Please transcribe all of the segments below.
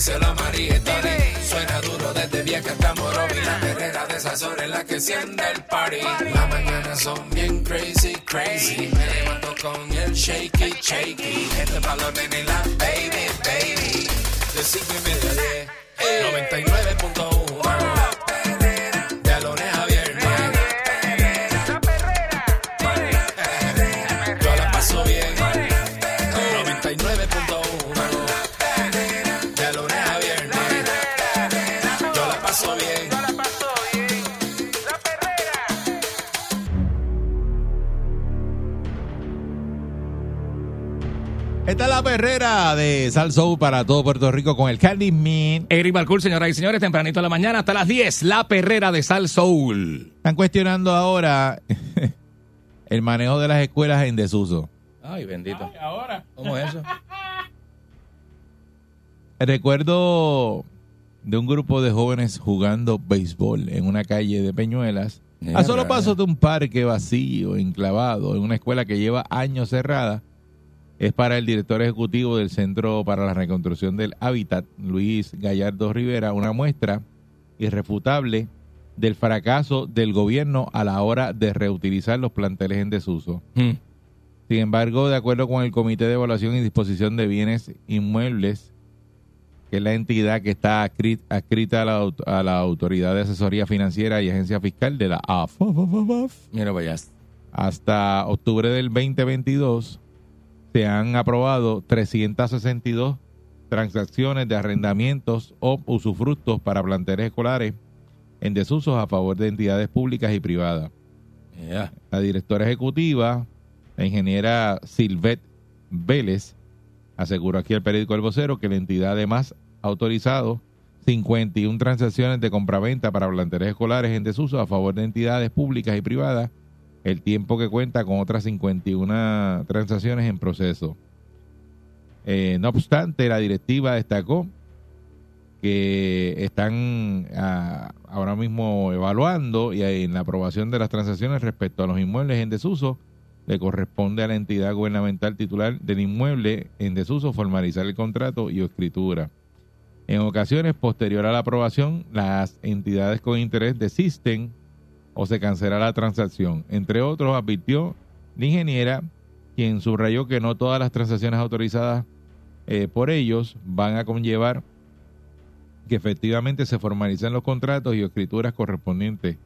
díselo a. Suena duro desde vieja hasta Morovi. La perrera de esas horas en la que enciende el party. Las mañanas son bien crazy, crazy. Me levanto con el shaky, shaky. Este palo nene y la baby, baby. De cinco y media a diez. 99.1 Esta es la perrera de Sal Soul para todo Puerto Rico con el Candy Man. Eric Balcour, señoras y señores, tempranito de la mañana hasta las 10, la perrera de Sal Soul. Están cuestionando ahora el manejo de las escuelas en desuso. Ay, bendito. ahora. ¿Cómo es eso? Recuerdo de un grupo de jóvenes jugando béisbol en una calle de Peñuelas, a solo paso de un parque vacío, enclavado, en una escuela que lleva años cerrada. Es para el director ejecutivo del Centro para la Reconstrucción del Hábitat, Luis Gallardo Rivera, una muestra irrefutable del fracaso del gobierno a la hora de reutilizar los planteles en desuso. Hmm. Sin embargo, de acuerdo con el Comité de Evaluación y Disposición de Bienes Inmuebles, que es la entidad que está adscri- adscrita a la, a la Autoridad de Asesoría Financiera y Agencia Fiscal de la AF, Mira, vaya. hasta octubre del 2022 se han aprobado 362 transacciones de arrendamientos o usufructos para planteles escolares en desusos a favor de entidades públicas y privadas. Yeah. La directora ejecutiva, la ingeniera Silvet Vélez, aseguró aquí al periódico El Vocero que la entidad además ha autorizado 51 transacciones de compraventa para planteles escolares en desuso a favor de entidades públicas y privadas, el tiempo que cuenta con otras 51 transacciones en proceso. Eh, no obstante, la directiva destacó que están ah, ahora mismo evaluando y en la aprobación de las transacciones respecto a los inmuebles en desuso le corresponde a la entidad gubernamental titular del inmueble en desuso formalizar el contrato y escritura. En ocasiones, posterior a la aprobación, las entidades con interés desisten o se cancela la transacción. Entre otros, advirtió la ingeniera, quien subrayó que no todas las transacciones autorizadas eh, por ellos van a conllevar que efectivamente se formalicen los contratos y escrituras correspondientes.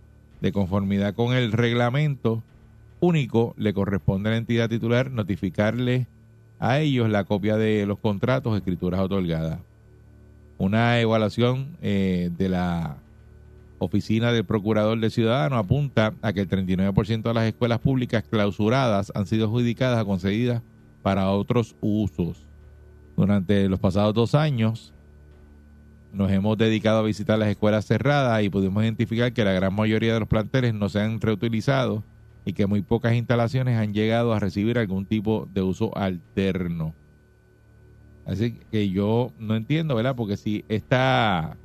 De conformidad con el reglamento único, le corresponde a la entidad titular notificarle a ellos la copia de los contratos, escrituras otorgadas. Una evaluación eh, de la Oficina del Procurador de Ciudadanos apunta a que el 39% de las escuelas públicas clausuradas han sido adjudicadas o concedidas para otros usos. Durante los pasados dos años, nos hemos dedicado a visitar las escuelas cerradas y pudimos identificar que la gran mayoría de los planteles no se han reutilizado y que muy pocas instalaciones han llegado a recibir algún tipo de uso alterno. Así que yo no entiendo, ¿verdad? Porque si esta,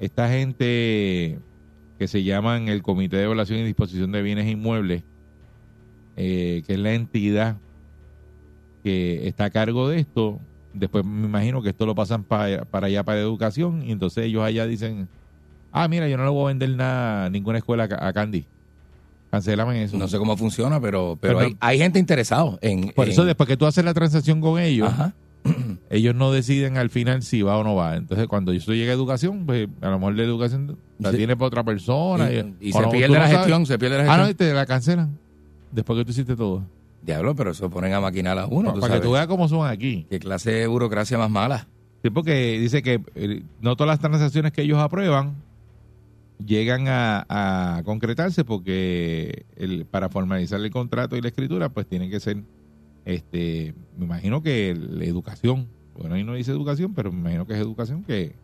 esta gente que se llaman el Comité de Evaluación y Disposición de Bienes Inmuebles, eh, que es la entidad que está a cargo de esto, después me imagino que esto lo pasan pa- para allá para educación y entonces ellos allá dicen, ah, mira, yo no le voy a vender nada, ninguna escuela a, Candy. Cancélame eso. No sé cómo funciona, pero, pero, Pero- hay, hay gente interesado en. Por en- eso después que tú haces la transacción con ellos, Ajá. ellos no deciden al final si va o no va. Entonces, cuando eso llega a educación, pues a lo mejor la educación la Sí. tiene para otra persona. Y, se no, pierde la no gestión, se pierde la Ah, gestión. no, y te la cancelan. Después que tú hiciste todo. Diablo, pero eso ponen a maquinar a uno. para que tú veas cómo son aquí. Qué clase de burocracia más mala. Sí, porque dice que eh, no todas las transacciones que ellos aprueban llegan a, a concretarse porque el, para formalizar el contrato y la escritura, pues tiene que ser, este, me imagino que la educación, bueno, ahí no dice educación, pero me imagino que es educación que,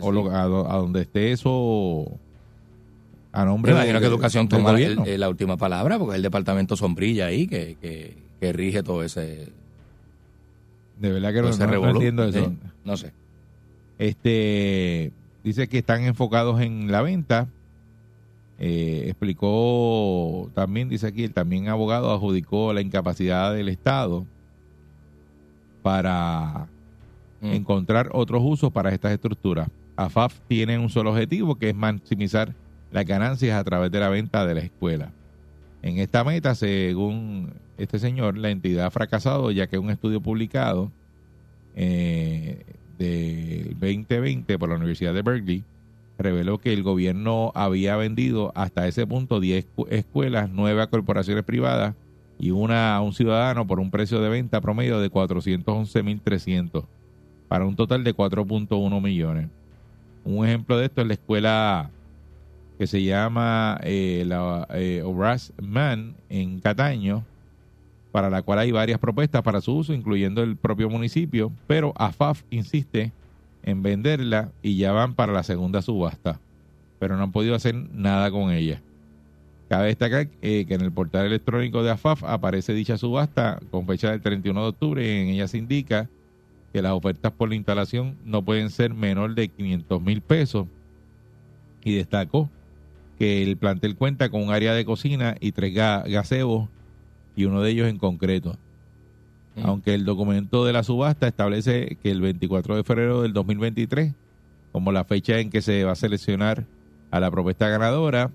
o lo- a, a donde esté eso a Me nombre imagino de- que educación toma el- el- la última palabra, porque es el departamento sombrilla ahí que, que, que rige todo ese, de verdad que no, no- no entiendo eso. Sí, No sé. Este dice que están enfocados en la venta. Eh, explicó también, dice aquí, el también abogado adjudicó la incapacidad del Estado para Mm. encontrar otros usos para estas estructuras. AFAF tiene un solo objetivo, que es maximizar las ganancias a través de la venta de la escuela. En esta meta, según este señor, la entidad ha fracasado, ya que un estudio publicado eh, del 2020 por la Universidad de Berkeley reveló que el gobierno había vendido hasta ese punto 10 escu- escuelas, 9 a corporaciones privadas y una a un ciudadano por un precio de venta promedio de 411.300 para un total de 4.1 millones. Un ejemplo de esto es la escuela que se llama eh, la eh, Obras Man en Cataño, para la cual hay varias propuestas para su uso, incluyendo el propio municipio, pero AFAF insiste en venderla y ya van para la segunda subasta, pero no han podido hacer nada con ella. Cabe destacar eh, que en el portal electrónico de AFAF aparece dicha subasta con fecha del 31 de octubre y en ella se indica que las ofertas por la instalación no pueden ser menor de 500 mil pesos y destacó que el plantel cuenta con un área de cocina y tres ga- gazebos y uno de ellos en concreto. Mm. Aunque el documento de la subasta establece que el 24 de febrero del 2023, como la fecha en que se va a seleccionar a la propuesta ganadora,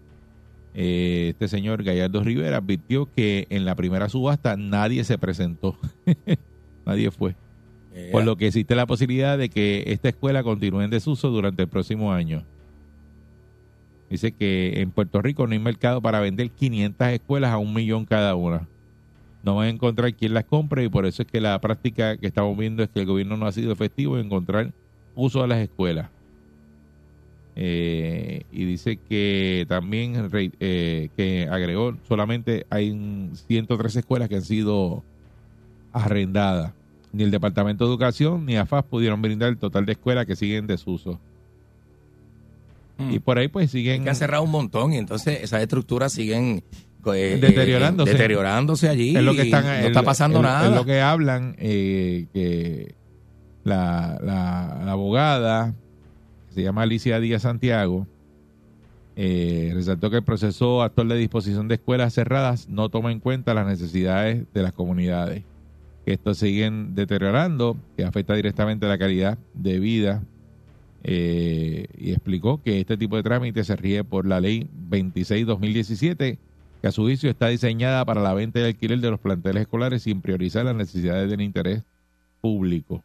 eh, este señor Gallardo Rivera advirtió que en la primera subasta nadie se presentó. nadie fue. Eh, Por lo que existe la posibilidad de que esta escuela continúe en desuso durante el próximo año. Dice que en Puerto Rico no hay mercado para vender 500 escuelas a un millón cada una. No van a encontrar quien las compre y por eso es que la práctica que estamos viendo es que el gobierno no ha sido efectivo en encontrar uso a las escuelas. Eh, y dice que también eh, que agregó solamente hay un 103 escuelas que han sido arrendadas. Ni el Departamento de Educación ni AFAS pudieron brindar el total de escuelas que siguen en desuso. Mm. Y por ahí pues siguen que han cerrado un montón y entonces esas estructuras siguen eh, Deteriorándose. eh, deteriorándose allí. es lo que están no es- está pasando nada. es lo que hablan eh, que la, la, la abogada que se llama Alicia Díaz Santiago resaltó que el proceso actual de disposición de escuelas cerradas no toma en cuenta las necesidades de las comunidades que estos siguen deteriorando que afecta directamente la calidad de vida eh, y explicó que este tipo de trámite se rige por la ley 26-2017 que a su juicio está diseñada para la venta y alquiler de los planteles escolares sin priorizar las necesidades del interés público.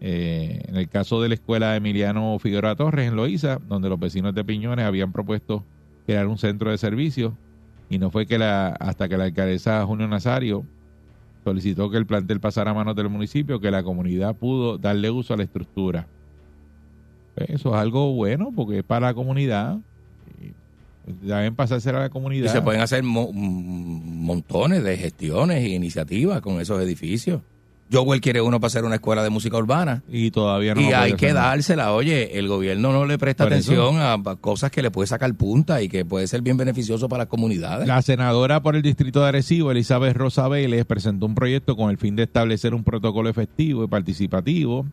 Eh, en el caso de la escuela Emiliano Figueroa Torres en Loíza, donde los vecinos de Piñones habían propuesto crear un centro de servicio y no fue que la hasta que la alcaldesa Junio Nazario solicitó que el plantel pasara a manos del municipio que la comunidad pudo darle uso a la estructura. Pues Eso es algo bueno porque es para la comunidad. Y Deben pasarse a la y comunidad. se pueden hacer mo- mm, montones de gestiones e iniciativas con esos edificios. Jowell quiere uno para hacer una escuela de música urbana. y todavía no y hay que nada. dársela. Oye, el gobierno no le presta eso. atención a a cosas que le puede sacar punta y que puede ser bien beneficioso para las comunidades. La senadora por el distrito de Arecibo, Elizabeth Rosa Vélez, presentó un proyecto con el fin de establecer un protocolo efectivo y participativo.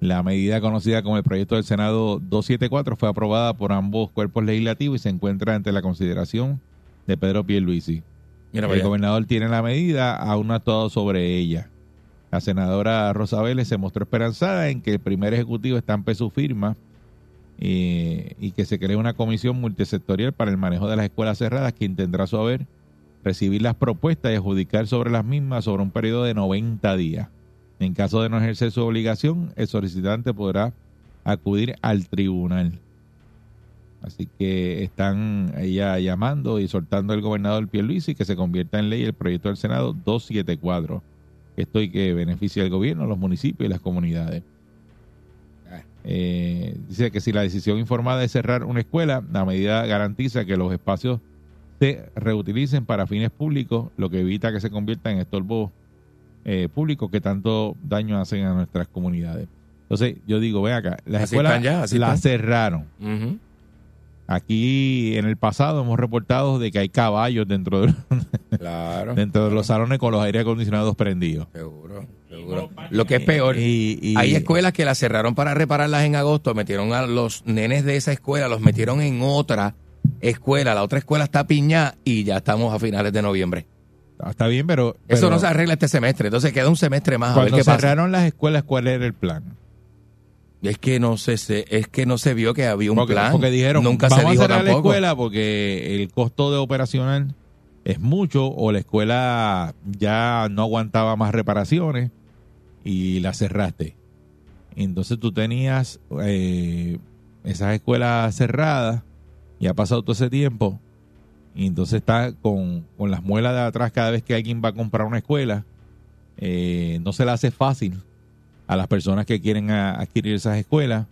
La medida conocida como el proyecto del Senado 274 fue aprobada por ambos cuerpos legislativos y se encuentra ante la consideración de Pedro Pierluisi. Mira el gobernador tiene la medida, aún no ha actuado sobre ella. La senadora Rosa Vélez se mostró esperanzada en que el primer ejecutivo estampe su firma eh, y que se cree una comisión multisectorial para el manejo de las escuelas cerradas, quien tendrá su haber recibir las propuestas y adjudicar sobre las mismas sobre un periodo de 90 días. En caso de no ejercer su obligación, el solicitante podrá acudir al tribunal. Así que están ella llamando y soltando al gobernador Pierluisi que se convierta en ley el proyecto del Senado 274. Esto y que beneficia al gobierno, los municipios y las comunidades. Eh, dice que si la decisión informada es cerrar una escuela, la medida garantiza que los espacios se reutilicen para fines públicos, lo que evita que se convierta en estorbos eh, públicos que tanto daño hacen a nuestras comunidades. Entonces, yo digo, ve acá, las Así escuelas ya, las están. cerraron. Aquí en el pasado hemos reportado de que hay caballos dentro de, Claro. dentro de los salones con los aire acondicionados prendidos. Seguro, seguro. Lo que es peor, Y- y- hay escuelas que las cerraron para repararlas en agosto, metieron a los nenes de esa escuela, los metieron en otra escuela, la otra escuela está piñada y ya estamos a finales de noviembre. Está bien, pero, Eso no se arregla este semestre, entonces queda un semestre más a ver cuando pasa. cerraron las escuelas, ¿cuál era el plan? Es que no se, se- es que no se vio que había un porque, plan. porque dijeron, nunca vamos se dijo a cerrar la escuela porque el costo de operacional es mucho o la escuela ya no aguantaba más reparaciones y la cerraste. Entonces tú tenías eh, esas escuelas cerradas y ha pasado todo ese tiempo y entonces está con, con las muelas de atrás cada vez que alguien va a comprar una escuela. eh, no se le hace fácil a las personas que quieren a- adquirir esas escuelas.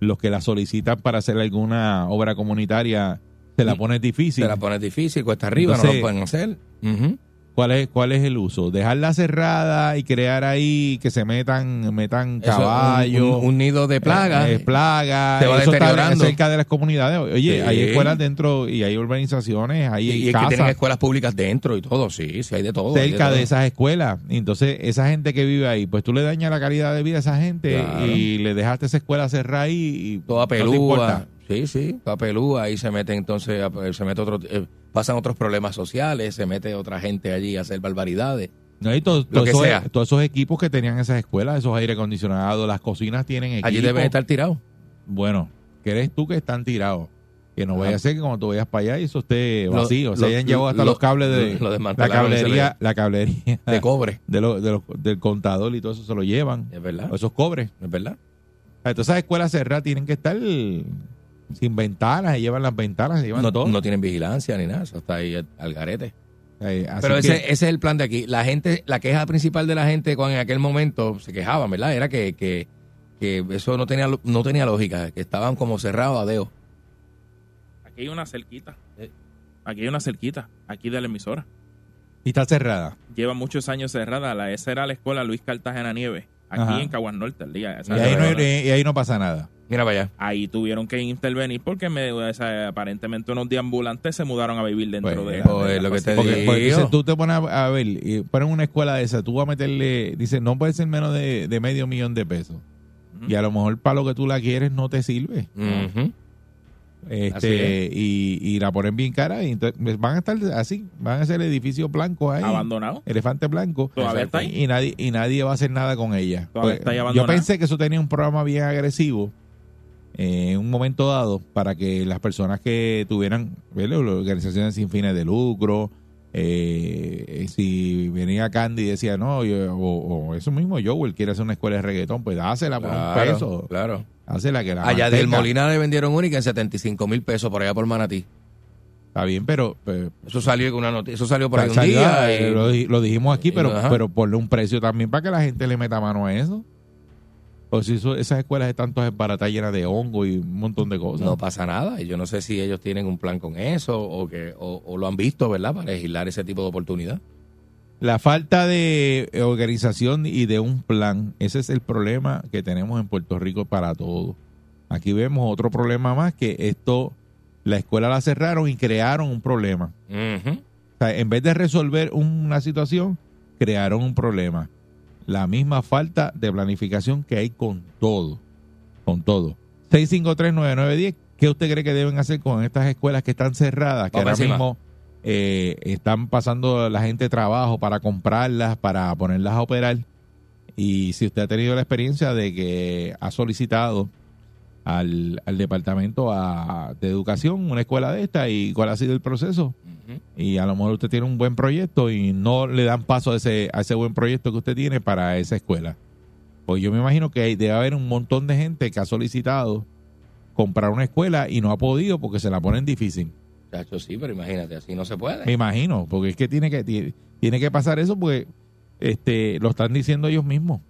Los que las solicitan para hacer alguna obra comunitaria se la pone difícil. Se la pones difícil, cuesta arriba, no lo pueden hacer. Ujú. ¿Cuál es, ¿Cuál es el uso? Dejarla cerrada y crear ahí que se metan metan un- caballos. Un, un nido de plagas. eh, plagas. Se va Eso está deteriorando. cerca de las comunidades. Oye, Sí. hay escuelas dentro y hay urbanizaciones, hay y, y es que tienen escuelas públicas dentro y todo, sí, sí hay de todo. cerca de todo. esas escuelas. Entonces, esa gente que vive ahí, pues tú le dañas la calidad de vida a esa gente Claro. y le dejaste esa escuela cerrada ahí y Toda no te pelúa. importa. sí, sí, toda pelúa. Ahí se mete entonces, se mete otro, eh, pasan otros problemas sociales, se mete otra gente allí a hacer barbaridades. No hay todo- que esos, sea. todos esos equipos que tenían esas escuelas, esos aire acondicionados, las cocinas tienen equipos. Allí deben estar tirados. Bueno, ¿crees tú que están tirados? Que no Ajá. vaya a ser que cuando tú vayas para allá y eso esté Lo- vacío. se lo- hayan llevado hasta lo- los cables de la y cablería, la cablería De cobre. de lo- de del contador y todo eso se lo llevan. Es verdad. O esos cobres. Es verdad. Entonces esas escuelas cerradas tienen que estar sin ventanas, se llevan las ventanas, se llevan No, todo. no tienen vigilancia ni nada, eso está ahí al- al garete. Eh, así Pero que- ese, ese es el plan de aquí. La gente, la queja principal de la gente cuando en aquel momento se quejaban, ¿verdad? Era que, que, que eso no tenía, no tenía lógica, que estaban como cerrados a dedo. Aquí hay una cerquita. Aquí hay una cerquita, aquí de la emisora. y está cerrada. Lleva muchos años cerrada. La, esa era la escuela Luis Cartagena Nieves, aquí Ajá. en Caguas Norte, el día. Y esa ahí, no, escuela. y ahí no pasa nada. Mira para allá. Ahí tuvieron que intervenir porque me, o sea, aparentemente unos deambulantes se mudaron a vivir dentro Pues, de la, pues, de la lo que te. Porque, digo. porque dice, tú te pones a, a ver, y ponen una escuela de esa, tú vas a meterle, dice, no puede ser menos de, de medio millón de pesos. Y a lo mejor para lo que tú la quieres no te sirve. Este, y, y la ponen bien cara y entonces van a estar así, van a ser edificios blancos ahí. Abandonado. Elefante blanco. Todavía está ahí. Y nadie, y nadie va a hacer nada con ella. Todavía Pues, está ahí yo pensé que eso tenía un programa bien agresivo eh, en un momento dado para que las personas que tuvieran ¿verdad? organizaciones sin fines de lucro, eh, eh, si venía Candy y decía, no, yo- o, o eso mismo, Joel quiere hacer una escuela de reggaetón, pues dásela por un peso. claro. Hacela que la Allá del mantenga. Molina le vendieron única en 75 mil pesos por allá por Manatí. Está bien, pero... pero Eso salió una noticia, eso salió por ahí un salió, día. eh, y- lo, di- lo dijimos aquí, pero, Ajá. pero ponle un precio también para que la gente le meta mano a eso. O si eso- esas escuelas están todas baratadas llenas de hongo y un montón de cosas. no pasa nada. Y yo no sé si ellos tienen un plan con eso o que o, o lo han visto, ¿verdad? Para legislar ese tipo de oportunidad. La falta de organización y de un plan, ese es el problema que tenemos en Puerto Rico para todo. Aquí vemos otro problema más que esto, la escuela la cerraron y crearon un problema. O sea, en vez de resolver una situación, crearon un problema. La misma falta de planificación que hay con todo. Con todo. 6539910, ¿qué usted cree que deben hacer con estas escuelas que están cerradas? Que Vamos ahora encima. mismo eh, están pasando la gente trabajo para comprarlas, para ponerlas a operar. Y si usted ha tenido la experiencia de que ha solicitado al, al departamento a- de educación una escuela de esta y cuál ha sido el proceso, y a lo mejor usted tiene un buen proyecto y no le dan paso a ese, a ese buen proyecto que usted tiene para esa escuela. Pues yo me imagino que debe haber un montón de gente que ha solicitado comprar una escuela y no ha podido porque se la ponen difícil. Chacho, sí, pero imagínate, así no se puede. Me imagino, porque es que tiene que tiene, tiene que pasar eso porque este lo están diciendo ellos mismos.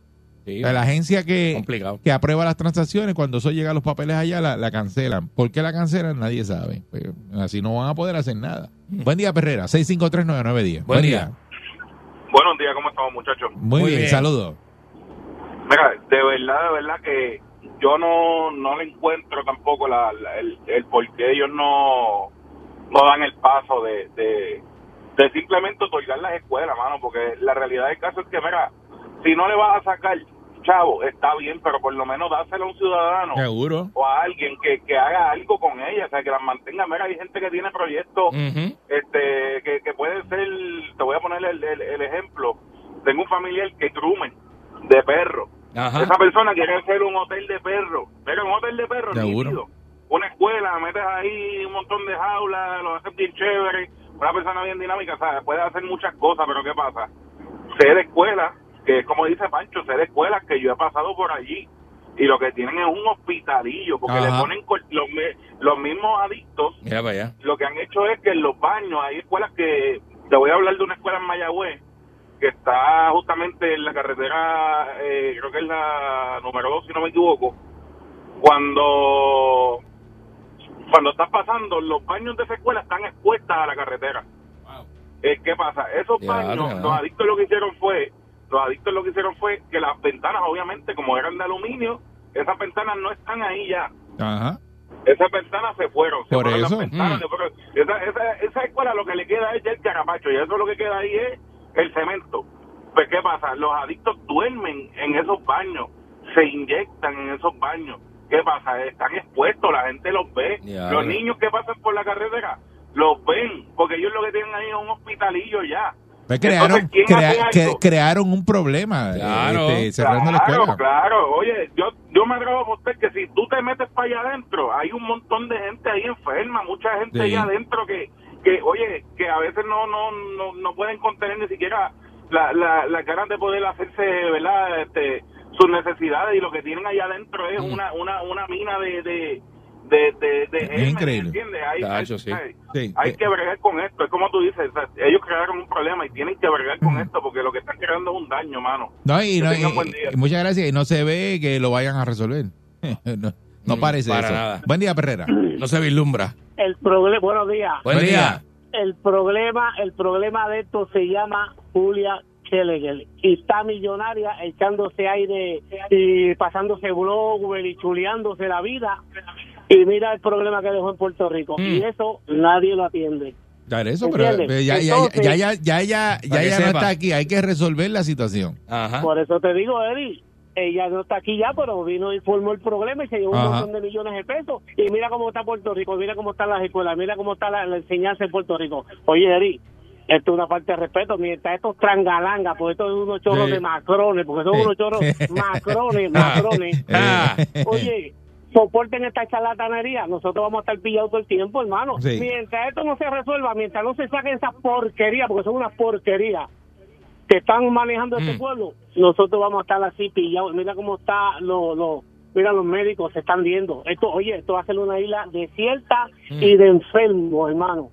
Sí, la agencia que, que aprueba las transacciones, cuando eso llega a los papeles allá, la, la cancelan. ¿Por qué la cancelan? Nadie sabe. Pues, así no van a poder hacer nada. Buen día, Perrera. 6539910. Buen día. Buenos días, ¿cómo estamos, muchachos? Muy, Muy bien, bien. saludos. Mira, de verdad, de verdad que yo no, no le encuentro tampoco la, la- el, el por qué ellos no, no dan el paso de, de, de simplemente otorgar las escuelas, mano, porque la realidad del caso es que, mira, si no le vas a sacar, chavo, está bien, pero por lo menos dáselo a un ciudadano Seguro. o a alguien que, que haga algo con ella, o sea, que las mantenga. Mira, hay gente que tiene proyectos este que, que puede ser, te voy a poner el, el- el ejemplo, tengo un familiar que trumen de perro. Ajá. Esa persona quiere hacer un hotel de perro, pero un hotel de perro, Seguro. una escuela, metes ahí un montón de jaulas, lo haces bien chévere, una persona bien dinámica, ¿sabes? puede hacer muchas cosas, pero ¿qué pasa? Sé de escuelas, que es como dice Pancho, de escuelas que yo he pasado por allí y lo que tienen es un hospitalillo, porque Ajá. le ponen los, los mismos adictos Mira para allá. lo que han hecho es que en los baños hay escuelas que te voy a hablar de una escuela en Mayagüez que está justamente en la carretera eh, creo que es la número 2 si no me equivoco cuando cuando estás pasando los baños de esa escuela están expuestas a la carretera Eh, ¿qué pasa? esos Ya, baños ya. los adictos lo que hicieron fue los adictos lo que hicieron fue que las ventanas obviamente como eran de aluminio esas ventanas no están ahí ya Ajá. esas ventanas se fueron. Se Por fueron eso. Las ventanas, Mm. se fueron. Esa, esa, esa escuela lo que le queda es ya el carapacho y eso lo que queda ahí es el cemento. Pues, ¿qué pasa? Los adictos duermen en esos baños, se inyectan en esos baños. ¿Qué pasa? Están expuestos, la gente los ve. Ya, los niños que pasan por la carretera los ven, porque ellos lo que tienen ahí es un hospitalillo ya. Pues crearon, crearon un problema Claro. este, cerrando la claro, escuela. claro. Oye, yo, yo me atrevo a apostar que si tú te metes para allá adentro, hay un montón de gente ahí enferma, mucha gente Sí. ahí adentro que, que, oye, que a veces no, no, no, no pueden contener ni siquiera la, la, las ganas de poder hacerse, ¿verdad? Este, sus necesidades y lo que tienen ahí adentro es Mm. una, una, una mina de, de, de, de, de Es increíble. ¿entiendes? Hay, Tacho, hay- sí. hay- Sí. hay Eh, que bregar con esto, es como tú dices, o sea, ellos crearon un problema y tienen que bregar con esto porque lo que están creando es un daño, mano. No, y, no, y- muchas gracias. Y no se ve que lo vayan a resolver. no no Mm, parece para eso. nada. Buen día, Perrera. No se vislumbra. El problema, buenos días. Buen, Buen día. día. El problema, el problema de esto se llama Julia Y está millonaria echándose aire y pasándose blogger y chuleándose la vida. Y mira el problema que dejó en Puerto Rico. Mm. Y eso nadie lo atiende. Claro, eso, pero ¿Entiendes? eh, ya, ya, Entonces- ya, ya, ya, ya, ya, ya no está aquí. Hay que resolver la situación. Ajá. Por eso te digo, Eddie, ella no está aquí ya, pero vino y formó el problema y se llevó Ajá. un montón de millones de pesos. Y mira cómo está Puerto Rico, mira cómo están las escuelas, mira cómo está la, la enseñanza en Puerto Rico. Oye, Eddie, esto es una parte de respeto. Mientras estos trangalangas, porque estos son unos chorros Sí. de macrones, porque son unos chorros macrones, macrones. Ah. Oye, soporten esta charlatanería. Nosotros vamos a estar pillados todo el tiempo, hermano. Sí. Mientras esto no se resuelva, mientras no se saquen esas porquerías, porque son unas porquerías que están manejando este Mm. pueblo, nosotros vamos a estar así pillados. Mira cómo está lo, lo, mira los médicos se están viendo. Esto, oye, esto va a ser una isla desierta Mm. y de enfermos, hermano.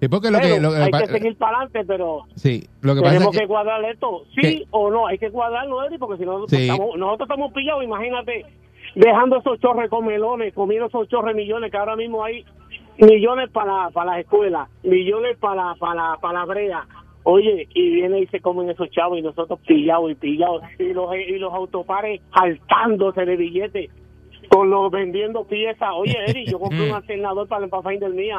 Sí, porque lo Pero que, lo que hay que seguir para adelante, pero sí, lo que pasa tenemos es que, que, cuadrar esto, sí que- o no, hay que cuadrarlo, Eddie, porque si no, Sí. estamos- nosotros estamos pillados, imagínate, dejando esos chorres con melones, comiendo esos chorres millones, que ahora mismo hay millones para, para las escuelas, millones para, para, para la brea. Oye, y viene y se comen esos chavos y nosotros pillados y pillados, y los, y los autopares saltándose de billetes con los vendiendo piezas. Oye, Eri, yo compré un alternador para el Pathfinder mía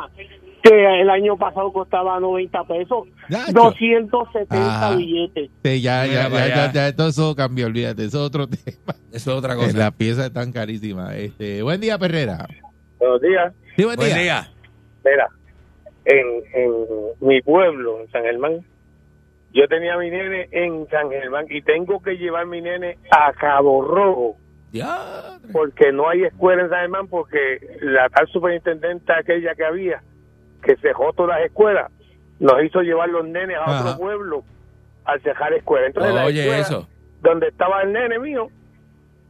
que el año pasado costaba 90 pesos, Nacho. 270 Ajá. billetes. sí, ya, ya, ya, ya, ya, todo eso cambió, olvídate, eso es otro tema. Eso es otra cosa. Las piezas están carísimas. Este, buen día, Perrera. Buenos días. Sí, buen, Buen día. día. Mira, en, en mi pueblo, en San Germán, yo tenía a mi nene en San Germán y tengo que llevar mi nene a Cabo Rojo Ya. porque no hay escuela en San Germán porque la tal superintendente aquella que había, que cejó todas las escuelas, nos hizo llevar los nenes a Ajá. otro pueblo al cejar escuela. Entonces la Oye, escuela eso. donde estaba el nene mío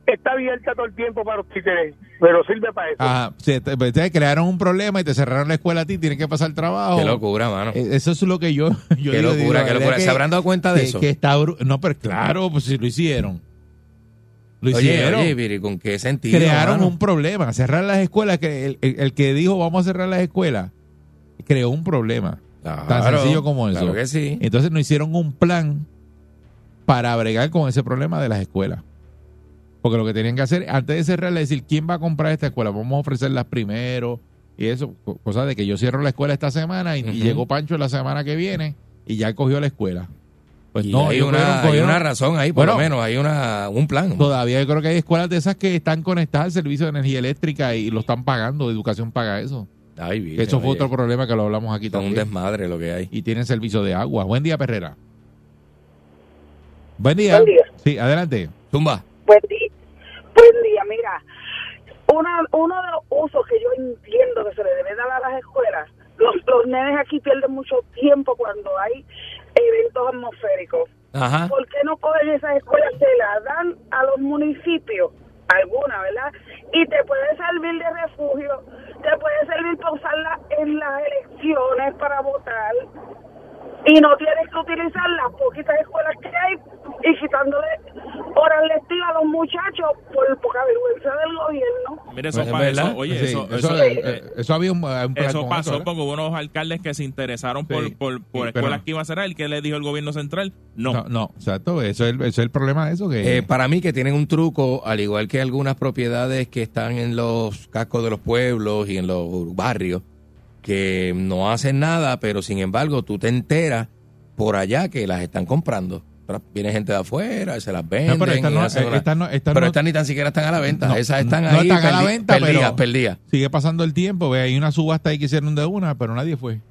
está abierta todo el tiempo para los títeres, pero sirve para eso. Ajá, sí, te- pues, te crearon un problema y te cerraron la escuela a ti, tienes que pasar trabajo. Qué locura, mano. Eh, Eso es lo que yo, yo Qué digo, locura, digo, qué la locura. que- ¿Se habrán dado cuenta de que- eso? que está bru- no, pero claro, pues si lo hicieron. Lo Oye, hicieron. oye, Viri, ¿con qué sentido? crearon mano? un problema. Cerrar las escuelas, que el, el- el que dijo vamos a cerrar las escuelas, creó un problema. Tan sencillo como eso. Claro que sí. Entonces no hicieron un plan para bregar con ese problema de las escuelas. Porque lo que tenían que hacer, antes de cerrar, es decir, ¿quién va a comprar esta escuela? Vamos a ofrecerlas primero y eso. co- Cosa de que yo cierro la escuela esta semana y, y Ujú. llegó Pancho la semana que viene y ya cogió la escuela. Pues Y no, hay, una, cogieron- hay cogieron- una razón ahí, por Bueno, lo menos, hay una, un plan. Todavía yo creo que hay escuelas de esas que están conectadas al servicio de energía eléctrica y lo están pagando. Educación paga eso. Ay, Que virgen, eso fue oye, otro problema que lo hablamos aquí son un también. desmadre lo que hay. Y tienen servicio de agua. Buen día, Perrera. Buen día. Buen día. Sí, adelante. Zumba. Buen día. Buen día, mira. Una, uno de los usos que yo entiendo que se le debe dar a las escuelas, los, los nenes aquí pierden mucho tiempo cuando hay eventos atmosféricos. Ajá. ¿Por qué no cogen esas escuelas, se las dan a los municipios, alguna, ¿verdad? Y te puede servir de refugio, te puede servir para usarla en las elecciones para votar. Y no tienes que utilizar las poquitas escuelas que hay y quitándole horas lectivas a los muchachos por poca vergüenza del gobierno. Mire, eso, Pues, oye, Sí, eso, eso, eso- eh, eh, eso había un, un plan eso pasó porque hubo unos alcaldes que se interesaron por, Sí. por, por Sí, escuelas pero- que iban a cerrar. ¿El que le dijo el gobierno central? No. No, no, exacto. Eso es, el, eso es el problema de eso. Que, Eh, para mí que tienen un truco, al igual que algunas propiedades que están en los cascos de los pueblos y en los barrios, que no hacen nada, pero sin embargo tú te enteras por allá que las están comprando. Viene gente de afuera, se las venden. No, pero estas no- hacen eh, estas no- pero no- ni tan siquiera están a la venta. No, Esas están no ahí. están a la venta, perdidas, pero- perdidas. sigue pasando el tiempo. Ve, hay una subasta ahí que hicieron de una, pero nadie fue.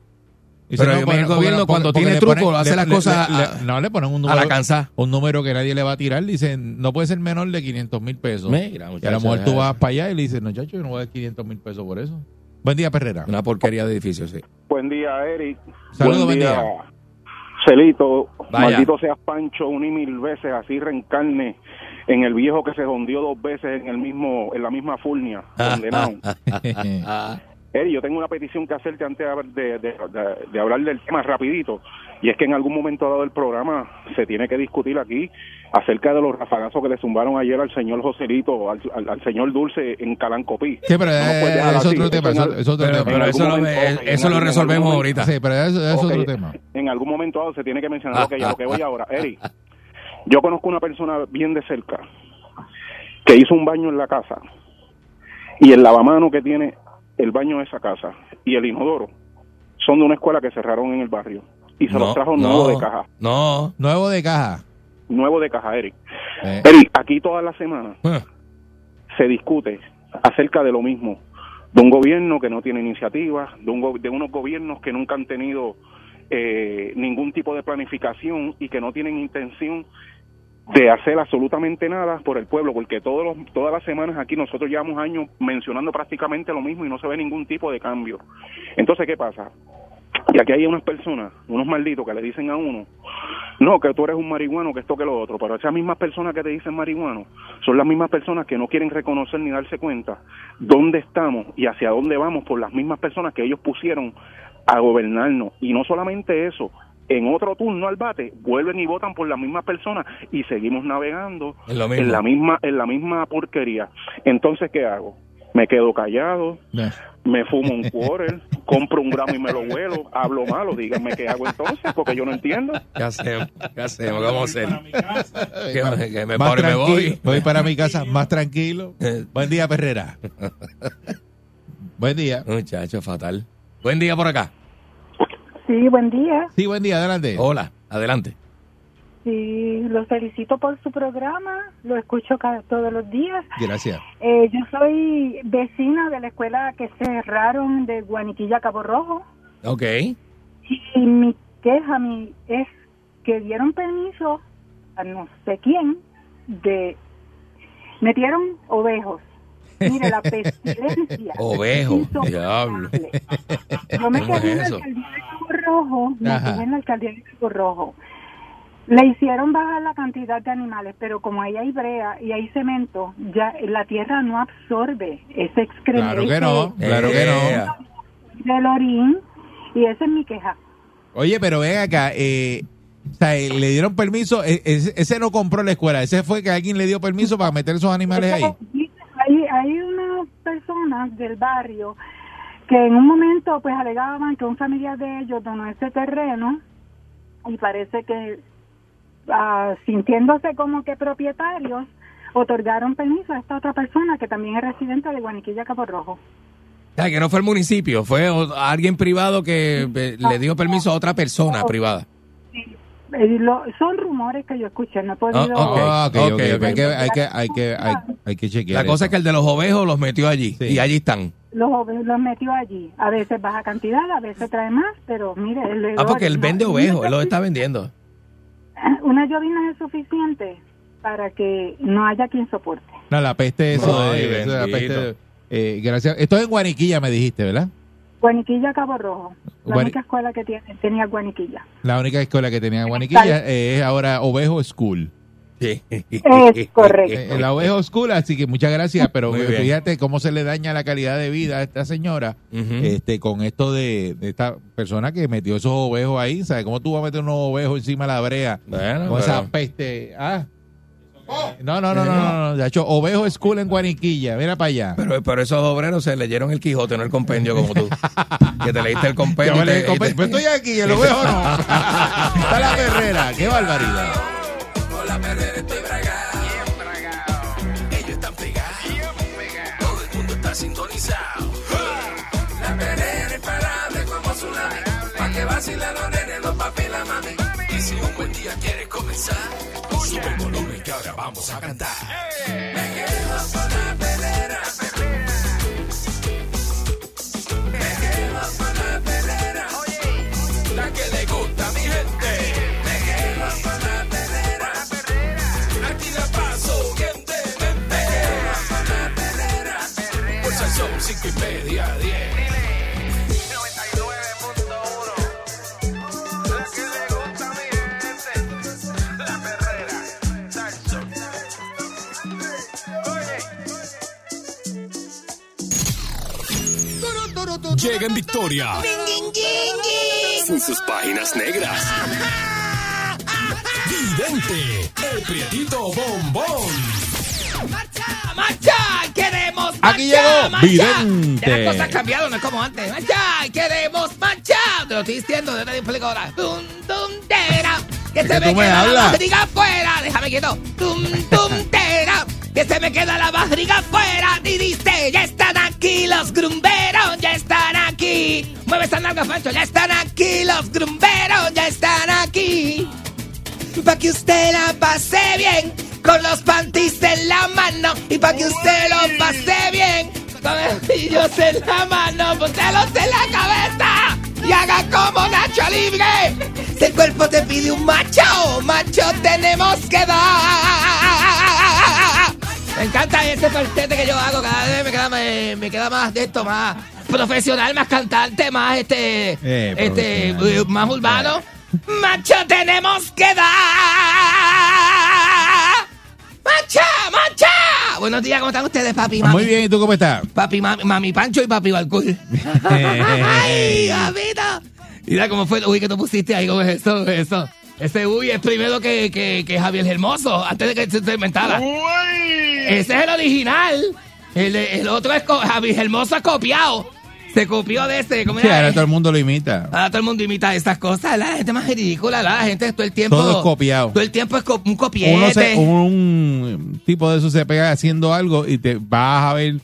Pero el gobierno porque- cuando porque tiene truco, ponen- hace le- las le- cosas le- a- no, le ponen un a número, la cansada. un número que nadie le va a tirar. Dicen, no puede ser menor de 500 mil pesos. Mira, y a lo mejor tú vas para allá y le dices, no, chacho, yo no voy a dar 500 mil pesos por eso. Buen día, Perrera. Una porquería de edificio, sí. Buen día, Eric. Saludos, buen día. Celito, Vaya. maldito seas Pancho, un y mil veces, así reencarne en el viejo que se hundió dos veces en el mismo, en la misma furnia, condenado. Ah, Eric, yo tengo una petición que hacerte antes de, de- de- de hablar del tema rapidito, y es que en algún momento dado del programa se tiene que discutir aquí acerca de los rafagazos que le zumbaron ayer al señor Joselito, al, al- al señor Dulce en Calancopí. Sí, pero No eh, es así, otro tema. eso en eso- al- Es otro pero tema. pero en eso, algún lo, momento, en eso lo algún resolvemos ahorita. Sí, pero eso es otro tema. En algún momento dado se tiene que mencionar lo que, lo que voy ahora. Eric, yo conozco una persona bien de cerca que hizo un baño en la casa y el lavamano que tiene el baño de esa casa y el inodoro son de una escuela que cerraron en el barrio y se los trajo nuevo de caja. No. Nuevo de caja. Nuevo de caja, Eric. Eh, Eric, aquí todas las semanas Ah. se discute acerca de lo mismo, de un gobierno que no tiene iniciativa, de, un de unos gobiernos que nunca han tenido eh, ningún tipo de planificación y que no tienen intención de hacer absolutamente nada por el pueblo, porque todos los, todas las semanas aquí nosotros llevamos años mencionando prácticamente lo mismo y no se ve ningún tipo de cambio. Entonces, ¿qué pasa? Y aquí hay unas personas, unos malditos que le dicen a uno, no, que tú eres un marihuano, que esto, que lo otro, pero esas mismas personas que te dicen marihuano son las mismas personas que no quieren reconocer ni darse cuenta dónde estamos y hacia dónde vamos por las mismas personas que ellos pusieron a gobernarnos. Y no solamente eso, en otro turno al bate vuelven y votan por las mismas personas y seguimos navegando en la misma en la misma porquería. Entonces, ¿qué hago? Me quedo callado. Me fumo un quarter, compro un gramo y me lo vuelo, hablo malo, díganme qué hago entonces, porque yo no entiendo. ¿Qué hacemos? ¿Qué hacemos? ¿Qué vamos a hacer? Que, me- que me, más pare- me voy. Voy para mi casa más tranquilo. Eh. Buen día, Perrera. Buen día. Muchacho, fatal. Buen día por acá. Sí, buen día. Sí, buen día, adelante. Hola, adelante. Sí, los felicito por su programa. Lo escucho cada, todos los días. Gracias. Eh, yo soy vecina de la escuela que cerraron de Guaniquilla Cabo Rojo. Ok. Y mi queja mi, es que dieron permiso a no sé quién de... Metieron ovejos. Mire, la pestilencia. Ovejo, diablo. Yo me ¿Cómo es quedé en la alcaldía de Cabo Rojo, me quedé en la alcaldía de Cabo Rojo. Le hicieron bajar la cantidad de animales, pero como ahí hay brea y hay cemento, ya la tierra no absorbe ese excremento. Claro que no, claro que no. Del orín, y esa es mi queja. Oye, pero ven acá, eh, o sea, eh, le dieron permiso, ese, ese no compró la escuela, ese fue que alguien le dio permiso para meter esos animales ahí. Hay, hay unas personas del barrio que en un momento pues alegaban que un familiar de ellos donó ese terreno y parece que ah, sintiéndose como que propietarios otorgaron permiso a esta otra persona que también es residente de Guaniquilla, Cabo Rojo. O sea, que no fue el municipio, fue alguien privado que eh, le dio permiso a otra persona privada. Eh, lo- son rumores que yo escuché, no he podido... Ah, ok, ok, ok, ok. ok. Hay que, hay que, hay que, hay, hay que chequear. La cosa eso. es que el de los ovejos los metió allí Sí. y allí están. Los, los metió allí. A veces baja cantidad, a veces trae más, pero mire... él- Ah, porque él vende ovejos, él los está vendiendo. Una llovizna es suficiente para que no haya quien soporte. No, la peste, eso Ay, de, eso de la peste. eh, gracias. Esto es en Guaniquilla, me dijiste, ¿verdad? Guaniquilla, Cabo Rojo. La Guani- única escuela que tiene, tenía Guaniquilla. La única escuela que tenía en Guaniquilla eh, es ahora Ovejo School. Sí. Es correcto. Eh, la Ovejo School, así que muchas gracias, pero Muy bien. fíjate cómo se le daña la calidad de vida a esta señora este con esto de, de esta persona que metió esos ovejos ahí, ¿sabes? ¿Cómo tú vas a meter unos ovejos encima de la brea Bueno, con esa peste? Ah. No, no, no, no, no, no, de hecho, Ovejo School en Guaniquilla, mira para allá. Pero, pero esos obreros se leyeron el Quijote, no el compendio como tú. que te leíste el compendio. Yo te- te- Pues estoy aquí, el ovejo no. Está la perrera, qué barbaridad. Que vacilen los nenes, los papi la mami. Y si un buen día quieres comenzar, sube el volumen que ahora vamos a cantar. Me quedo con Llega en victoria. Sin sus páginas negras. Vidente, el prietito bombón. ¡Marcha! ¡Marcha! ¡Queremos marcha! Aquí llegó marcha! Vidente. Ya las cosas cambiaron, no es como antes. ¡Marcha! ¡Queremos marcha! Te lo estoy diciendo, de nadie explico ahora. ¡Tum, tum, tera! ¡Que se me queda la afuera! ¡Déjame quieto! ¡Tum, tum, tera! ¡Que se me queda la barriga afuera! Y dice, ya están aquí los grumberos, ya están aquí. Mueve esa nalga, Pancho, ya están aquí los grumberos, ya están aquí. Pa' que usted la pase bien con los panties en la mano y pa' que usted lo pase bien con los pillos en la mano, póntelos en la cabeza y haga como Nacho Libre. Si el cuerpo te pide un macho, macho tenemos que dar. Me encanta ese falsete que yo hago, cada vez me queda, me, me queda más de esto, más profesional, más cantante, más este, Eh, este, eh, más urbano. Macho tenemos que dar. Macha, macha. Buenos días, ¿cómo están ustedes, papi, mami? Muy bien, ¿y tú cómo estás? Papi, mami, mami Pancho y papi Balcour. ¡Ay, papito! Mira cómo fue el uy que tú pusiste ahí, ¿cómo es eso? eso? Ese uy es primero que, que, que Javier Hermoso, antes de que se se inventara. Ese es el original. El, el otro es Javier Hermoso es copiado. Se copió de ese. ¿cómo Sí, ahora todo el mundo lo imita. Ahora todo el mundo imita esas cosas. La gente más ridícula, la gente todo el tiempo. Todo es copiado. Todo el tiempo es co- un copiete. Uno se- un tipo de eso se pega haciendo algo y te vas a ver,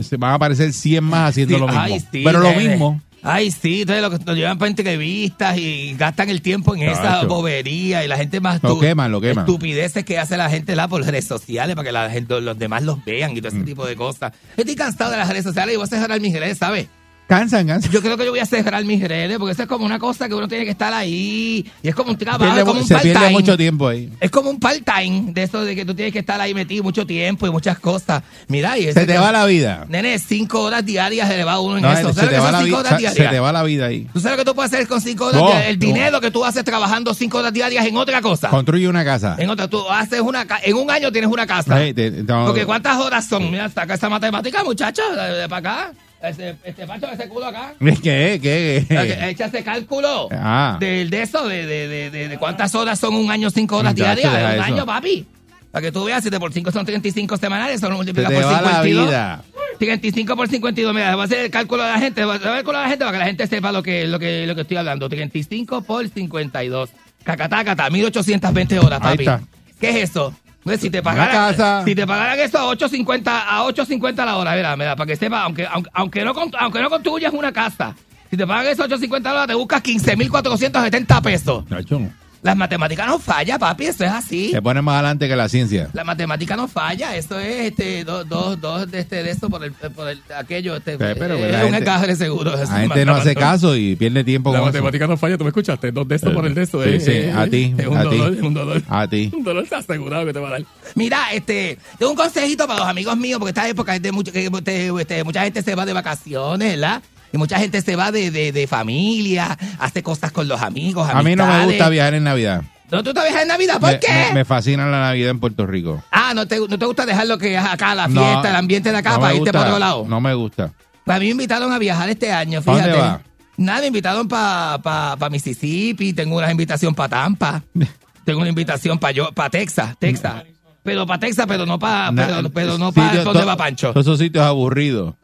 se van a aparecer 100 más haciendo Sí, lo mismo. ay, sí, Pero lo mismo. Ay, sí, entonces lo que nos llevan para entrevistas y gastan el tiempo en esa Chacho. bobería y la gente más Lo queman, lo queman. estupideces que hace la gente la por redes sociales para que la gente, los demás los vean y todo Mm. ese tipo de cosas. Estoy cansado de las redes sociales y voy a cerrar mis redes, ¿sabes? Cansan, cansan. Yo creo que yo voy a cerrar mis redes porque eso es como una cosa que uno tiene que estar ahí y es como un trabajo, Pierde es como un se pierde mucho tiempo ahí. Es como un part-time de eso de que tú tienes que estar ahí metido mucho tiempo y muchas cosas. Mira, y Se te va la vida. Nene, cinco horas diarias se le va a uno en No, eso. se, ¿Sabes te va la vida, horas se- te va la vida ahí. ¿Tú sabes lo que tú puedes hacer con cinco horas No, diarias? El no. dinero que tú haces trabajando cinco horas diarias en otra cosa. Construye una casa. En otra, tú haces una en un año tienes una casa. Te-. Porque ¿cuántas horas son? Mira, saca esa matemática, muchachos, de, de para acá. Este, este Pancho, ese culo acá. ¿Qué? ¿Qué? Echa ese cálculo Ah. de, de eso, de, de, de, de- cuántas horas son un año, cinco horas Muchacho, diarias. Un eso. año, papi. Para que tú veas, 7 por 5 son 35 semanales, eso lo multiplica por va la 52. vida. 35 por 52, mira, voy a hacer el cálculo de la gente, voy a hacer el cálculo de la gente para que la gente sepa lo que, lo que, lo que estoy hablando. 35 por 52. Cacatácata, 1820 horas, Ahí papi. está. ¿Qué es eso? Si te pagaran, si te pagaran eso a 8.50 a 8.50 la hora, mira, mira, para que sepa, aunque, aunque, aunque no, aunque no construyas una casa, si te pagan eso a 8.50 la hora, te buscas 15.470 pesos. Chacho, Las matemáticas no falla, papi, eso es así. Se pone más adelante que la ciencia. La matemática no falla, eso es este dos dos dos de este de esto por el por el aquello este pero, pues, es la un encaje de seguro. La gente no hace caso y pierde tiempo La con eso. matemática no falla, tú me escuchaste. Dos de esto por el de esto. Sí, eh, sí, eh, a ti, Es un a ti. dolor, es un dolor. A ti. Un dolor está asegurado que te va a dar. Mira, este, tengo un consejito para los amigos míos, porque esta época es de mucho, que este, mucha gente se va de vacaciones, ¿verdad? Y mucha gente se va de, de, de familia, hace cosas con los amigos. A mí no me amistades. gusta viajar en Navidad. ¿No tú te viajas en Navidad? ¿Por Me, qué? me- me fascina la Navidad en Puerto Rico. Ah, ¿no te, ¿no te gusta dejar lo que es acá, la No, fiesta, el ambiente de acá, no para me irte gusta, para otro lado? No me gusta. Pues a mí me invitaron a viajar este año, ¿Pa' dónde fíjate. va? Nada, me invitaron para pa, pa Mississippi, tengo una invitación para Tampa, tengo una invitación para yo, para Texas, Texas. Pero para Texas, pero no para, Na- pero, pero no para sitios- donde to- va Pancho. Todos esos sitios aburridos.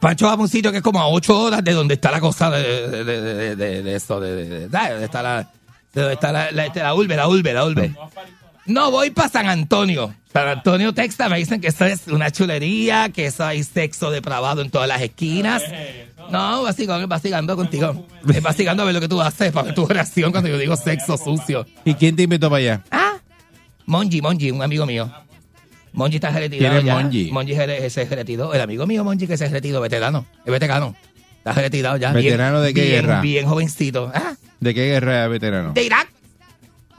Pancho va a un sitio que es como a ocho horas de donde está la cosa de, de, de, de, de- donde está la, de donde está la, la, este, la urbe, la urbe, la urbe. No, voy para San Antonio. San Antonio, Texas, me dicen que eso es una chulería, que eso hay sexo depravado en todas las esquinas. No, vacilando, vacilando contigo. Es vacilando a ver lo que tú haces, para ver tu reacción cuando yo digo sexo sucio. ¿Y quién te invitó para allá? Ah, Monji, Monji, un amigo mío. Monji está retirado ¿Quién es ya. Monji? Monji se retiró. El amigo mío Monji que se retiró, veterano. Es veterano. Está retirado ya. ¿Veterano Bien- de qué bien- guerra? Bien jovencito. Ah, ¿De qué guerra veterano? de Irak.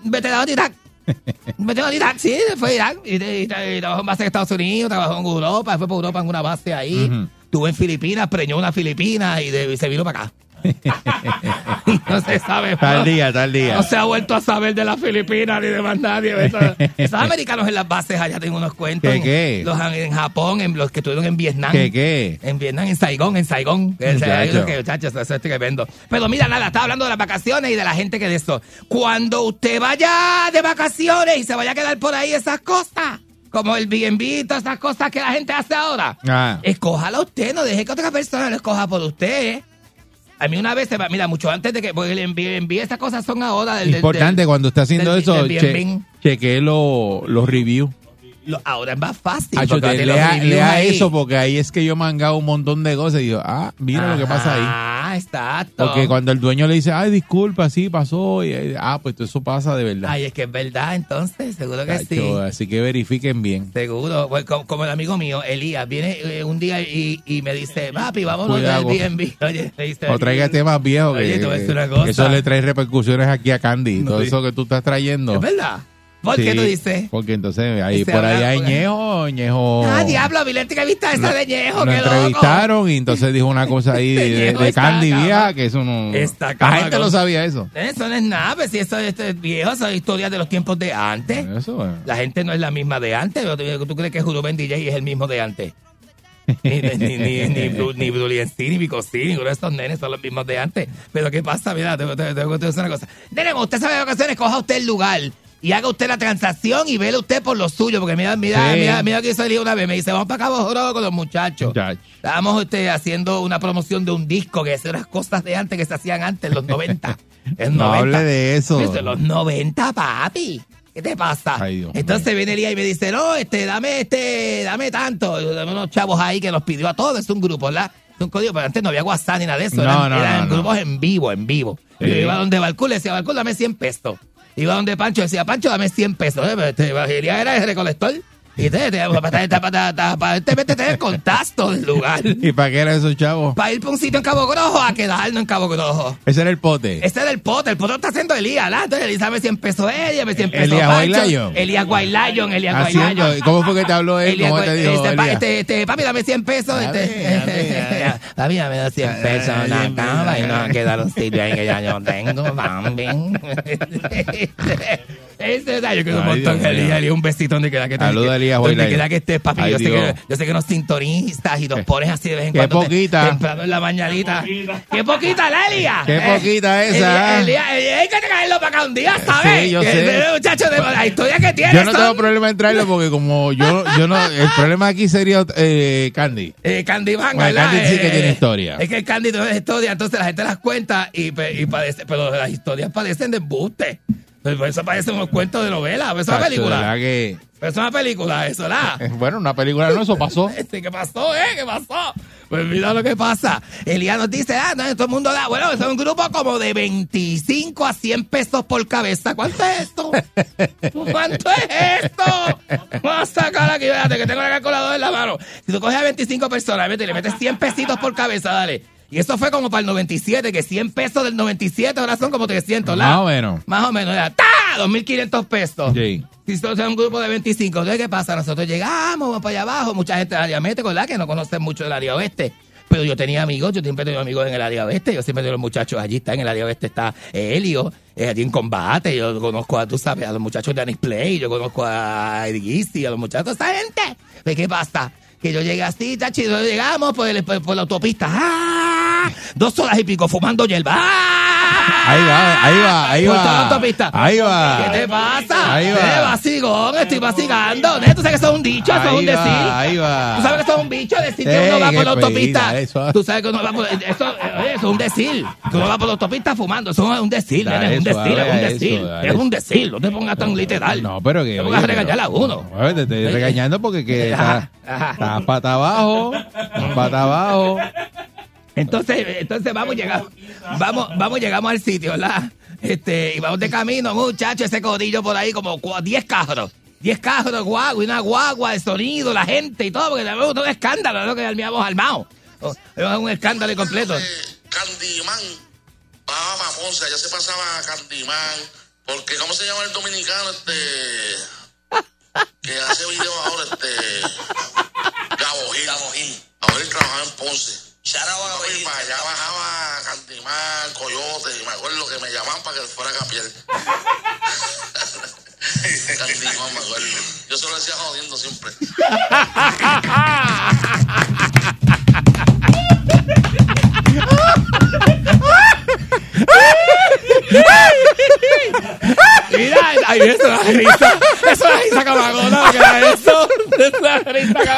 Veterano de Irak. veterano de Irak, sí, fue de Irak. Y, de- y tra- y trabajó en base en Estados Unidos, trabajó en Europa, fue por Europa en una base ahí. Ujú. Estuvo en Filipinas, preñó una Filipina y, de- y se vino para acá. no se sabe. Tal día, tal día. No se ha vuelto a saber de las Filipinas ni de más nadie. Eso- Esos americanos en las bases allá tengo unos cuentos. ¿Qué, qué? Los en, Japón, en los que estuvieron en Vietnam. ¿Qué, qué? En Vietnam, en Saigón, en Saigón. Que, Muchacho. que, muchachos, eso es tremendo. Pero mira, nada, estaba hablando de las vacaciones y de la gente que de eso. Cuando usted vaya de vacaciones y se vaya a quedar por ahí esas cosas, como el y todas esas cosas que la gente hace ahora, Ah. escójala usted, no deje que otra persona lo escoja por usted. A mí una vez, se va- mira, mucho antes de que, porque el envíe, esas cosas son ahora del, Importante del- cuando esté haciendo del- eso, del che- chequee lo- los reviews. Lo- ahora es más fácil. Porque te- lea, lea eso porque ahí es que yo mangado un montón de cosas y digo, ah, mira lo que pasa ahí. Ah, exacto. Porque cuando el dueño le dice, ay, disculpa, sí, pasó, y, eh, ah, pues eso pasa de verdad. Ay, es que es verdad, entonces, seguro que Acho, sí. Así que verifiquen bien. Seguro, Pues, como, como el amigo mío, Elías, viene eh, un día y, y me dice, papi, vámonos Cuidado. del B&B. Oye, dice, O traiga temas viejos Oye, que, te voy a decir una cosa. eso le trae repercusiones aquí a Candy. No, Todo sí. eso que tú estás trayendo. ¿Es verdad? ¿Por qué Sí, tú dices? Porque entonces ahí por ahí hay Ñejo, Ñejo. Ah, diablo, Vilente, que viste esa de Ñejo, lo qué loco. entrevistaron y entonces dijo una cosa ahí de, Candy acá, vieja que eso no. Está La gente ma, lo sabía eso. Eso no es nada, pues si eso es este, viejo, eso es historia de los tiempos de antes. Eso, eh. La gente no es la misma de antes. ¿o ¿Tú, crees que Juruben DJ es el mismo de antes? ni, ni, ni, ni, ni, Bru- ni Vicosí, ninguno de estos nenes son los mismos de antes. Pero ¿qué pasa? Mira, te, te, te, te decir una cosa. Nene, usted sabe de vacaciones, coja usted el lugar y haga usted la transacción y vele usted por lo suyo. Porque mira, mira, Sí. mira, mira que Elías una vez. Me dice, vamos para Cabo Joro con los muchachos. Muchacho. Estábamos este, haciendo una promoción de un disco que es unas cosas de antes que se hacían antes, en los 90. En No hable de eso. Desde los 90, papi. ¿Qué te pasa? Ay, Entonces viene Elías y me dice, no, este, dame, este, dame tanto. Dame unos chavos ahí que nos pidió a todos. Es un grupo, ¿verdad? Es un código, pero antes no había WhatsApp ni nada de eso. No, eran eran no. grupos en vivo, en vivo. Sí. Yo iba donde Balcú, le decía, Balcú, dame 100 pesos. Iba donde Pancho, decía, Pancho, dame 100 pesos. Eh, este, era el recolector. Y te, te, te metes el contacto del lugar. ¿Y para qué eran esos chavos? Para ir para un sitio en Cabo Grojo a quedarnos en Cabo Grojo. Ese era el pote. Ese era el pote, el pote está haciendo Elías. Entonces Elías dame 100 pesos ella, 100 pesos Elías. Guaylayon. Elías Guaylayon, Elías Guaylayon. ¿Cómo fue que te habló él? Elías ¿Cómo te dijo este, Elías? este, este, papi, dame 100 pesos. Papi, dame los 100 pesos en la cama y no va a quedar un sitio ahí que ya yo tengo, papi. Ese, yo quiero un Ay, montón, Dios mío. Elías, Elías, un besito donde quiera que estés. Saluda Elías Donde quiera que estés, papi. Ay, Yo sé, que, yo sé que nos sintonistas y nos pones así de vez en Qué cuando. te- poquita. Temprano en la mañanita. Qué poquita, la Elías. Qué Eh, poquita esa, Elías. Elías, Elías, hay que traerlo para acá un día, ¿sabes? Sí, yo Que sé. ese muchacho de la historia que tiene Yo no son- tengo problema en traerlo porque como yo, yo no, el problema aquí sería eh, Candy. Eh, Candy Van, Bueno, ¿verdad? Candy sí que Eh, tiene historia. Es que el Candy tiene historia, entonces la gente las cuenta y, pe- y padece, pero las historias padecen de embuste. Pues, pues eso parece un cuento de novela, pues es una película. que- es una película, eso, ¿la? Bueno, una película no, eso pasó. Este, ¿Qué pasó, eh? ¿Qué pasó? Pues mira lo que pasa. Elías nos dice, ah, no, todo el mundo da. Bueno, es un grupo como de 25 a 100 pesos por cabeza. ¿Cuánto es esto? ¿Cuánto es esto? Vamos a sacar aquí, fíjate que tengo la calculadora en la mano. Si tú coges a 25 personas vete, y le metes 100 pesitos por cabeza, dale. Y eso fue como para el 97, que 100 pesos del 97 ahora son como 300, ¿la? Más o menos. Más o menos, ya. ¡Ta! 2.500 pesos. Sí. Si sos un grupo de 25, entonces ¿qué pasa? Nosotros llegamos, vamos para allá abajo, mucha gente del área mete, ¿verdad? Que no conocen mucho del área oeste. Pero yo tenía amigos, yo siempre tengo amigos en el área oeste, yo siempre tengo los muchachos allí, está en el área oeste, está Helio, eh, allí en combate, yo conozco a, tú sabes, a los muchachos de Anis Play, yo conozco a Eddie Gisti, a los muchachos, esa gente. ¿Pues qué pasa? Que yo llegué así, tachido, llegamos por, el- por, por la autopista, ¡ah! Dos horas y pico fumando hierba, ¡ah! Ahí va, ahí va, ahí Por toda la va. autopista. Ahí va. ¿Qué te pasa? Ahí va. Eh, vacigón, estoy vacigando. ¿Tú sabes que eso es un dicho? Eso es un va, decir. ahí va. ¿Tú sabes que eso es un bicho? Decir que uno va por la autopista. eso. Tú sabes que uno va por... Eso, oye, eso es un decir. Que uno va por la autopista fumando. Eso es un decir, nene, es un decir, es un decir. Es un decir. No te pongas tan literal. No, pero que. Te pongas a regañar a uno. No, te estoy regañando porque que Ajá, pata abajo, pata abajo. Entonces, entonces vamos, llegamos, vamos, vamos, llegamos al sitio, ¿verdad? Este, y vamos de camino, muchachos, ese codillo por ahí, como cua- 10 carros. 10 carros, guagua, y una guagua, el sonido, la gente y todo, porque tenemos todo un escándalo, es lo que habíamos armado. Oh, Es un escándalo completo. Candyman. Bajaba Ponce, ya se pasaba a Candyman. Porque, ¿cómo se llama el dominicano? Este. Que hace video ahora, este. Gabo Gil. Gabo Gil. Gabo Gil trabajaba en Ponce. Charaba Gabo Gil. Para allá bajaba Candyman, Coyote. Y me acuerdo que me llamaban para que fuera a capiel. Candyman, me acuerdo. Yo se lo decía jodiendo siempre. Mira, eso es la risa. Es la risa camagona, ¿qué era eso? Es la risa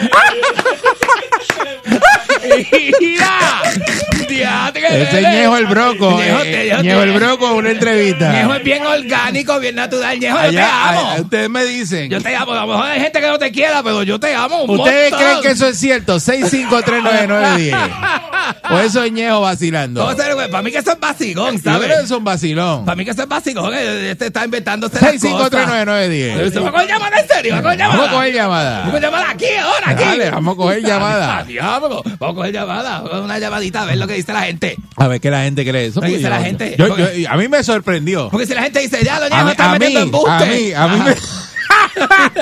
Mira, diate que Ese. Ñejo el Broco. Ñejo, eh, Ñejo el Broco, una entrevista. Ñejo es bien orgánico, bien natural. Ñejo, yo te amo. ustedes me dicen. Yo te amo. A lo mejor hay gente que no te quiera, pero yo te amo un ¿Ustedes montón. creen que eso es cierto? 6539910. O eso es Ñejo vacilando. No, serio, güey, para mí que eso es vacilón, Yo creo que ¿sabes? eso es un vacilón. Para mí que eso es vacilón. eh, Este está inventándose las cosas. 6539910. ¿Se va a coger llamada en serio? ¿Va a coger llamada? Vamos a coger llamada. Vamos a coger llamada aquí, ahora, aquí. Dale, vamos a coger llamada. Diablo. Vamos a coger llamada. Una llamadita a ver lo que dice la gente. A ver qué la gente cree eso. ¿Qué dice porque la yo- gente? yo- Porque- yo- a mí me sorprendió. Porque si la gente dice, ya, doña, mí, está metiendo embuste. a mí, a mí Ajá. me...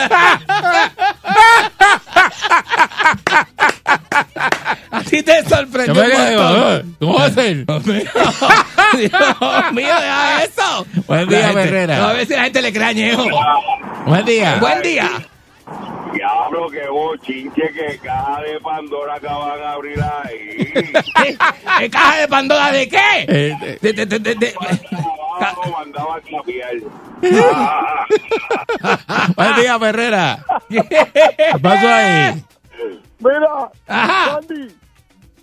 A ti te Yo sorprendió me quedé, montón. "Ah, ¿Cómo va a ser? Dios mío, deja eso. Buen La día, Herrera. A ver si la gente le crea Ñejo. Buen día. Buen día. Diablo, que bochinche, que caja de Pandora acaban de abrir ahí. ¿Qué caja de Pandora de qué? Eh, De, de, de, de, de- Abajo mandaba a. Buen día, Ferrera. ¿Qué pasó ahí? Mira, Ajá. Sandy,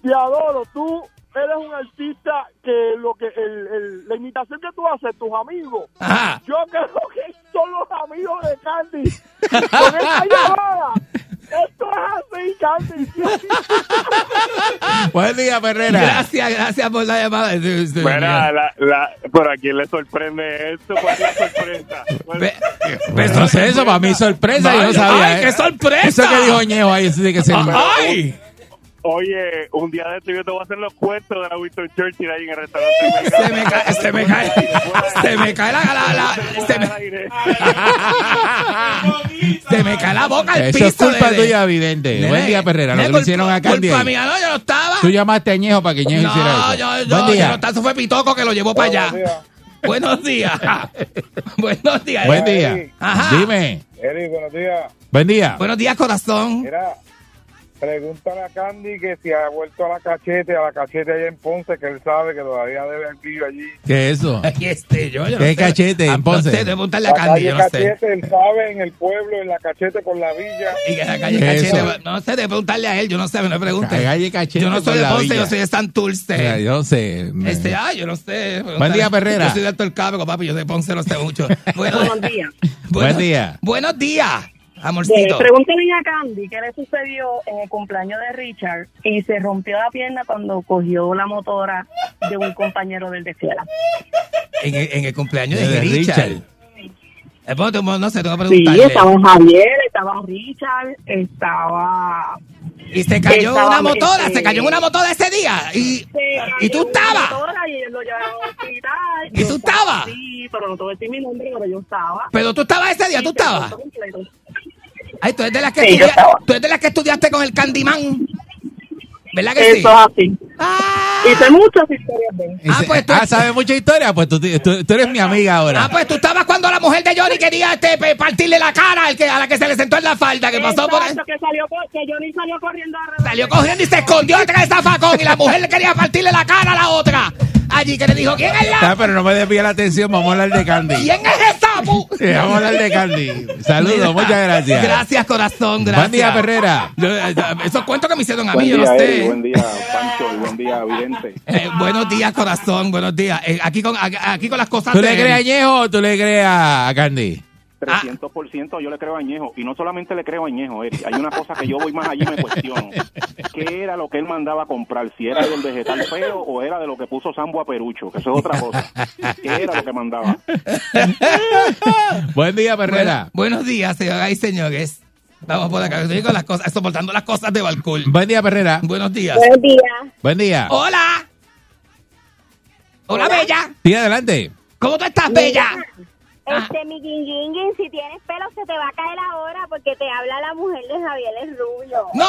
te adoro. Tú eres un artista que lo que el, el- la imitación que tú haces, tus amigos, Ajá. yo creo que son los amigos de Candy. Con esta llamada, esto es así, Candy. Buen día, Ferrera. Gracias, gracias por la llamada. Mira, la, la, ¿por a quién le sorprende esto? ¿Cuál es la sorpresa? ¿Cuál- Ve- Pues no sé eso, para mí sorpresa, yo no sabía. ay, ¿eh? qué sorpresa. Eso que dijo Ñejo ahí, eso tiene que ser... ¡Ay! Oye, un día de esto yo te voy a hacer los cuentos de la Winston Churchill ahí en el restaurante. Se me cae, se me cae, se me cae la, la, la- se me, se me cae la boca al Eso piso. es culpa de- tuya, evidente. Nene, Buen día, Ferrera. Lo que le hicieron a Candy Culpa mía, no, yo no estaba. Tú llamaste a Ñejo para que Ñejo hiciera No, eso. yo, yo, Buen yo día. no estaba, eso fue Pitoco que lo llevó para allá. Buenos días. Buenos días. Buen día. Ajá. Dime. Eri, buenos días. Buen día. Buenos días, corazón. Mira, Pregúntale a Candy que si ha vuelto a la cachete, a la cachete allá en Ponce, que él sabe que todavía debe el allí. ¿Qué es eso? Ay, este, yo, yo no ¿Qué sé. cachete Ah, en Ponce? No sé, pregúntale a La Candy, calle yo no sé. cachete, él sabe, en el pueblo, en la cachete con la villa. Y que la calle ¿Qué es Cachete, eso? no sé, de preguntarle a él, yo no sé, no le pregunte. Calle Cachete Yo no soy de la Ponce, yo soy de O sea, Santurce. yo no sé. Este, ah, yo no sé. Buen día, Perrera. Yo soy de Alto el Cabro, papi, yo de Ponce no sé mucho. Bueno, Buenos días. Buen día. buenos días, amorcito. pregúntale a Candy qué le sucedió en el cumpleaños de Richard y se rompió la pierna cuando cogió la motora de un compañero del de escuela. En el, en el cumpleaños de, De Richard. Richard. Eh, no sé, tengo que Sí, preguntarle. estaba Javier, estaba Richard, estaba... y se cayó en estaba, una motora, este, se cayó en una motora ese día. Y, ¿Y tú estabas? Y. ¿Y tú estaba, estabas? Sí, pero no te voy a decir mi nombre, pero yo estaba. pero tú estabas ese día, tú Sí, estabas. Ay, tú eres de las que, Sí, yo estudia- estaba. tú eres de las que estudiaste con el Candyman. ¿Verdad que sí? Eso es así. Ah, Y sé muchas historias de él. Ah, pues tú- ah, ¿sabes mucha historia? Pues tú, tú- tú eres mi amiga ahora. ah, pues tú estabas cuando la mujer de Johnny quería este, partirle la cara al que, a la que se le sentó en la falda, que pasó por ahí. Que salió, que Johnny salió corriendo. Salió corriendo y se escondió detrás del zafacón y la mujer le quería partirle la cara a la otra. Allí que le dijo, ¿quién es Ah, la? pero no me desvíe la atención, vamos a hablar de Candy. ¿Quién es esa? Sí, vamos a hablar de Candy. Saludos, muchas gracias. Gracias, corazón, gracias. Buen día, Perrera. Eh, Esos cuentos que me hicieron a mí, Buen yo no día, sé. Eri, buen día, Pancho, buen día, Vidente. Eh, buenos días, corazón, buenos días. Eh, aquí, con, aquí- con las cosas ¿Tú de le crees a Ñejo o tú le crees a Candy? 300% yo le creo a Añejo. Y no solamente le creo a Añejo, Eri. Hay una cosa que yo voy más allí y me cuestiono. ¿Qué era lo que él mandaba a comprar? ¿Si era del vegetal feo o era de lo que puso Sambo a Perucho? Que eso es otra cosa. ¿Qué era lo que mandaba? Buen día, Perrera. Bueno, buenos días, señoras y señores. Vamos por acá, estoy con las cosas, soportando las cosas de Balcool. Buen día, Perrera. Buenos días. Buen día. Buen día. Hola. Hola, Bella. Sí, adelante. ¿Cómo tú estás, Bella? Este, mi guinguinguin, si tienes pelo se te va a caer ahora porque te habla la mujer de Javier el Rubio. ¡No!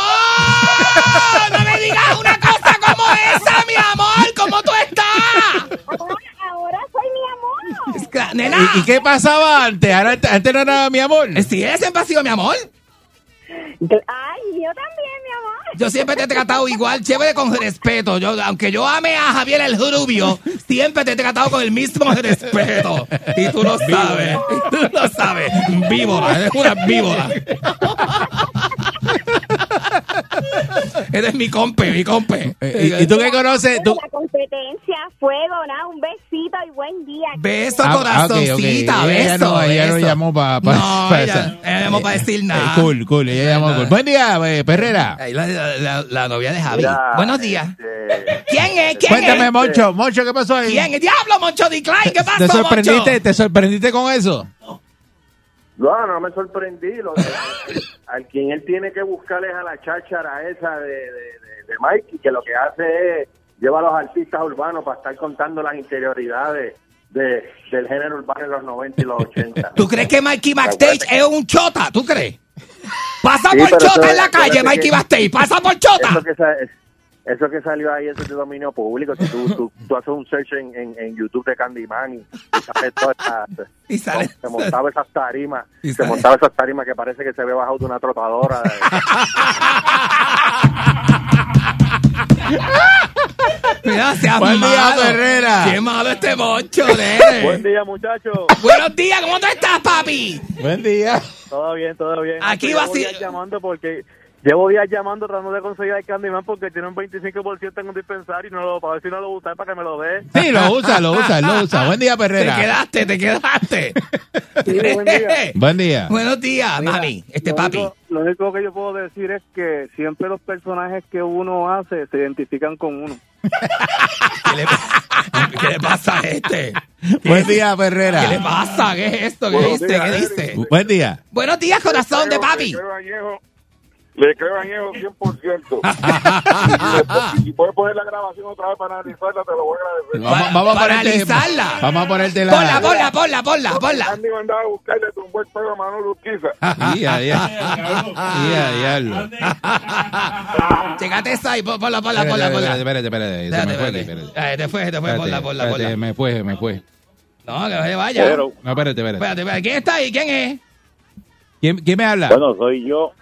¡No me digas una cosa como esa, mi amor! ¿Cómo tú estás? Ahora, ahora soy mi amor. Es que, Nena. ¿Y, y qué pasaba antes? Ahora- Antes no era mi amor. Sí, ese siempre ha sido mi amor. Ay, yo también, mi amor. Yo siempre te he tratado igual, chévere con respeto. Yo, aunque yo ame a Javier el Rubio, siempre te he tratado con el mismo respeto. Y tú lo sabes. Y tú lo sabes. Víbora, eres una víbora. Eres mi compe, mi compe. Eh, ¿Y, y tú qué conoces? Tú, La competencia, fuego, nada, un besito y buen día. Beso, Ah, corazoncita, Ella beso. no, ella no beso. llamó pa- pa- No, pa- ella, ella llamó para decir nada. Eh, cool, cool. Ella llamó cool. Buen día, eh, Perrera. La, la- la- la novia de Javi. Mira, Buenos días. este, ¿Quién es? ¿Quién Cuéntame, es? Moncho. Moncho, ¿qué pasó ahí? ¿Quién es? Diablo, Moncho Decline. ¿Qué pasó, ¿Te sorprendiste, Moncho? ¿Te sorprendiste con eso? No, no me sorprendí. Lo al quien él tiene que buscar es a la cháchara esa de, de, de, de Mikey, que lo que hace es lleva a los artistas urbanos para estar contando las interioridades de, del género urbano en los 90 y los 80. ¿Tú crees que Mikey Backstage es un chota? ¿Tú crees? Pasa Sí, por chota en la calle, Mikey que- Backstage. Pasa por chota. Eso que, sa- eso que salió ahí eso es de dominio público. Si tú, tú, tú haces un search en, en, en YouTube de Candyman y, y sale toda esta- Y sale- se montaba esas tarimas, Y se sale- montaba esas tarimas que parece que se ve bajado de una trotadora. Mira, seas Buen día, malo. Herrera. Qué malo este Moncho, nene. Buen día, muchachos. Buenos días, ¿cómo tú estás, papi? Buen día. Todo bien, todo bien. Aquí va días llamando porque llevo días llamando tratando de conseguir el Candyman porque tiene un 25% en un dispensario y no lo para ver si no lo usa para que me lo dé. Sí, lo usa, lo usa, lo usa. Buen día, Te Perrera. quedaste, te quedaste. Sí, buen día. Buen día. Buenos días, Mira, mami. Este lo papi. único- lo único que yo puedo decir es que siempre los personajes que uno hace se identifican con uno. ¿Qué le, qué le pasa a este? Buen día, Perrera. ¿Qué le pasa? ¿Qué es esto? ¿Qué días, ¿Qué dice? Buen día. Buenos días, corazón de papi. Le creo a Añejo 100%. y, y puedes poner la grabación otra vez para analizarla, te lo voy a agradecer. Vamos, vamos a para ponerte, analizarla. Vamos a ponerte la. Ponla, ponla, ponla, ponla, ponla. Andy mandaba a buscarle tu buen pelo a Manolo Urquiza. Ya, ya. Ya. Checate esa ahí, pon- ponla, ponla, ponla, ponla. Espérate, espérate, espérate. Se me Espérate, fue espérate. Eh, te fue, te fue, ponla, ponla. Me fue, me fue. No, que no se vaya. No, espérate, espérate. Espérate, espérate. ¿Quién está ahí? ¿Quién es? ¿Quién, quién me habla? Bueno, soy yo.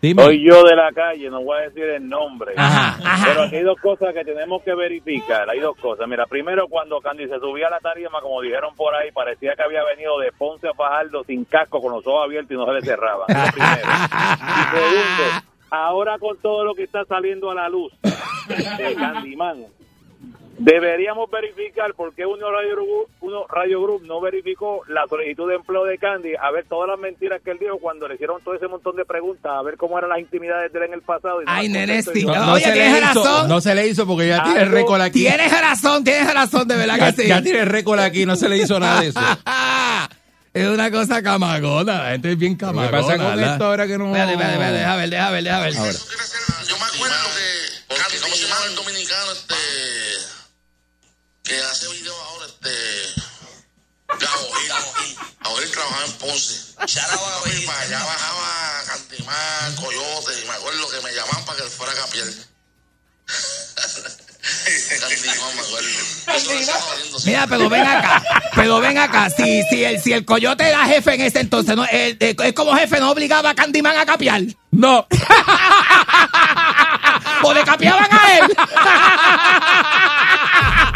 Dime. Soy yo de la calle, no voy a decir el nombre. Ajá, Pero aquí hay dos cosas que tenemos que verificar. Hay dos cosas. Mira, primero, cuando Candy se subía a la tarima, como dijeron por ahí, parecía que había venido de Ponce a Fajardo sin casco, con los ojos abiertos y no se le cerraba. Primero. Y segundo, ahora con todo lo que está saliendo a la luz de Candyman, deberíamos verificar por qué uno Radio, Group, uno Radio Group no verificó la solicitud de empleo de Candy, a ver todas las mentiras que él dijo cuando le hicieron todo ese montón de preguntas, a ver cómo eran las intimidades de él en el pasado. y Ay, las nene, contestó y sí. no- No, se le hizo, razón. no se le hizo porque ya tiene récord aquí. Tienes razón, tienes razón, de verdad ya, que sí. ya tiene récord aquí, no se le hizo nada de eso. es una cosa camagona. La gente es bien ¿Qué camagona. pasa con ¿verdad? esto ahora que no...? Espérate, espérate, espérate, deja ver, deja ver, deja ver. Ahora. Yo me acuerdo que, Candy, ¿cómo se llama el dominicano este que hace video ahora este Gabo Gil, Gabo Gil. Gabo Gil trabajaba en Ponce. Gil para allá bajaba Cantimán, Coyote, y me acuerdo que me llamaban para que él fuera a capiel. Cantimán, me acuerdo. Eso lo estaba sí. Mira, pero ven acá, pero ven acá. Si, si, el, si el coyote era jefe en ese entonces, no, él, él- él como jefe no obligaba a Candyman a capiar. No. o le capiaban a él.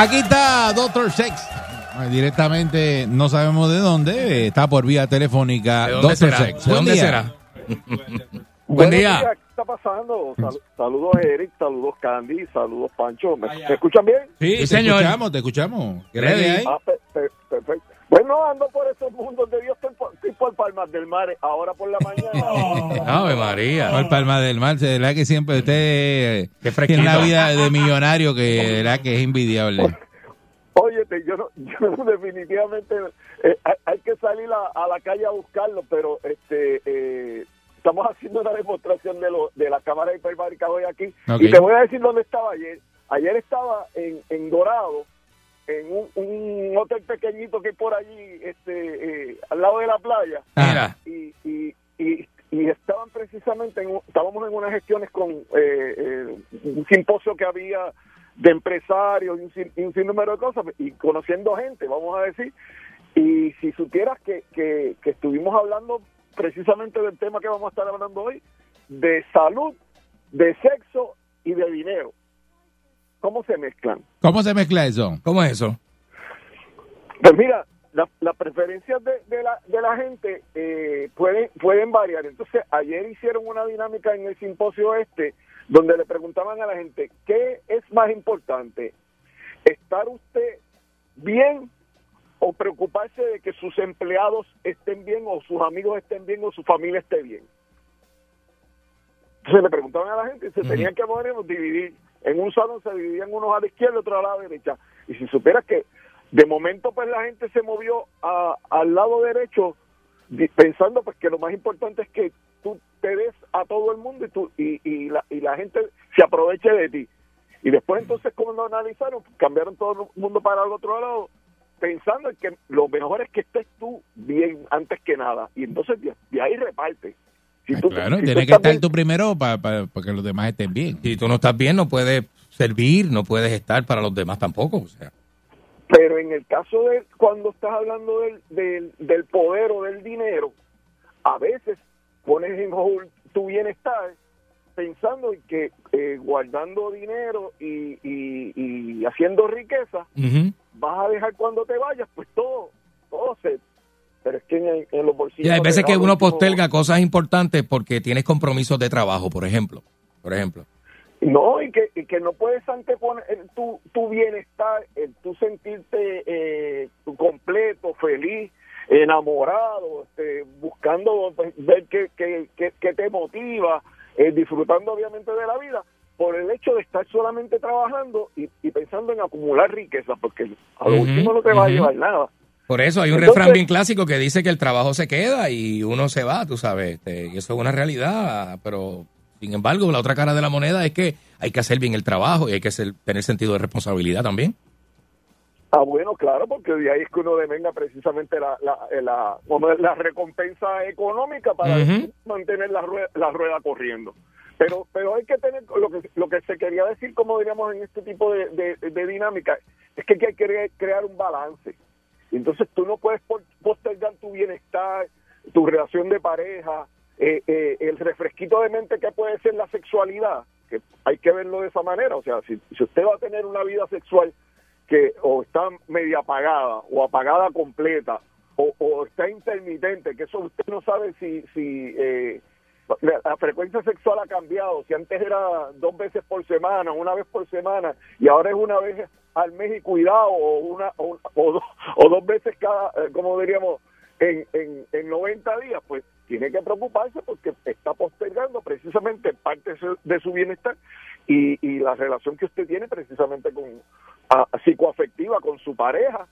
Aquí está Doctor Sex. Directamente, no sabemos de dónde, eh, está por vía telefónica. ¿De dónde Doctor será? Sex. ¿De Buen dónde día. será? Buen día. ¿Qué está pasando? Sal- saludos Eric, saludos Candy, saludos Pancho. ¿Me, ¿me escuchan bien? Sí, Sí, te señor. escuchamos, te escuchamos. Ah, pe- pe- perfecto. Bueno, ando por esos mundos de Dios, estoy por, por Palmas del Mar, ahora por la mañana. Ave María. No, el Palma del Mar, de verdad que siempre usted eh, tiene una vida de millonario que de verdad que es envidiable. Óyete, yo no, yo definitivamente eh, hay, hay que salir a, a la calle a buscarlo, pero este eh, estamos haciendo una demostración de, lo, de la cámara hiperbárica hoy aquí. Y te voy a decir dónde estaba ayer. Ayer estaba en, en Dorado, en un, un hotel pequeñito que hay por allí, este, eh, al lado de la playa. Mira. y, y, y, y estaban precisamente, en un- estábamos en unas gestiones con eh, eh, un simposio que había de empresarios y un, sin- y un sinnúmero de cosas y conociendo gente, vamos a decir. Y si supieras que, que, que estuvimos hablando precisamente del tema que vamos a estar hablando hoy, de salud, de sexo y de dinero. ¿Cómo se mezclan? ¿Cómo se mezcla eso? ¿Cómo es eso? Pues mira, la- las preferencias de, de la, de la gente eh, pueden, pueden variar. Entonces, ayer hicieron una dinámica en el simposio este, donde le preguntaban a la gente, ¿qué es más importante? ¿Estar usted bien o preocuparse de que sus empleados estén bien o sus amigos estén bien o su familia esté bien? Entonces le preguntaban a la gente y se tenían que poner dividir. En un salón se dividían unos a la izquierda y otros a la derecha. Y si supieras que de momento pues la gente se movió a- al lado derecho pensando pues que lo más importante es que tú te des a todo el mundo y, tú, y, y, la, y la gente se aproveche de ti. Y después entonces cuando analizaron, cambiaron todo el mundo para el otro lado, pensando en que lo mejor es que estés tú bien antes que nada. Y entonces de ahí reparte. Si tú- Claro, si tienes que estar bien- tú primero para que los demás estén bien. Si tú no estás bien, no puedes servir, no puedes estar para los demás tampoco. O sea, Pero en el caso de cuando estás hablando del, del, del poder o del dinero, a veces pones en hold tu bienestar pensando en que eh, guardando dinero y, y, y haciendo riqueza, vas a dejar cuando te vayas, pues todo, todo se... Pero es que en, en los bolsillos... y hay veces que uno posterga cosas importantes porque tienes compromisos de trabajo, por ejemplo. Por ejemplo. No, y que, y que no puedes anteponer el- tu, tu bienestar, el tu sentirte eh, completo, feliz, enamorado, este, bus- buscando pues, ver qué, qué, qué- qué te motiva, eh, disfrutando obviamente de la vida, por el hecho de estar solamente trabajando y, y pensando en acumular riqueza, porque a lo último no te va a llevar nada. Por eso hay un Entonces- refrán bien clásico que dice que el trabajo se queda y uno se va, tú sabes. este, y eso es una realidad, pero sin embargo, la otra cara de la moneda es que hay que hacer bien el trabajo y hay que tener sentido de responsabilidad también. Ah, bueno, claro, porque de ahí es que uno devenga precisamente la, la, eh, la, recompensa económica para mantener la rueda, la rueda corriendo. Pero pero hay que tener, lo que, lo que se quería decir, como diríamos en este tipo de, de, de dinámica, es que hay que cre- crear un balance. Entonces tú no puedes postergar tu bienestar, tu relación de pareja, eh, eh, el refresquito de mente que puede ser la sexualidad, que hay que verlo de esa manera. O sea, si, si usted va a tener una vida sexual que o está media apagada o apagada completa o, o está intermitente, que eso usted no sabe si, si eh, la, frecuencia sexual ha cambiado, si antes era dos veces por semana, una vez por semana y ahora es una vez al mes y cuidado o una o, o dos, o dos veces cada, eh, como diríamos, en, en, en 90 días, pues tiene que preocuparse porque está postergando precisamente parte de su- bienestar y, y la relación que usted tiene precisamente con psicoafectiva con su pareja,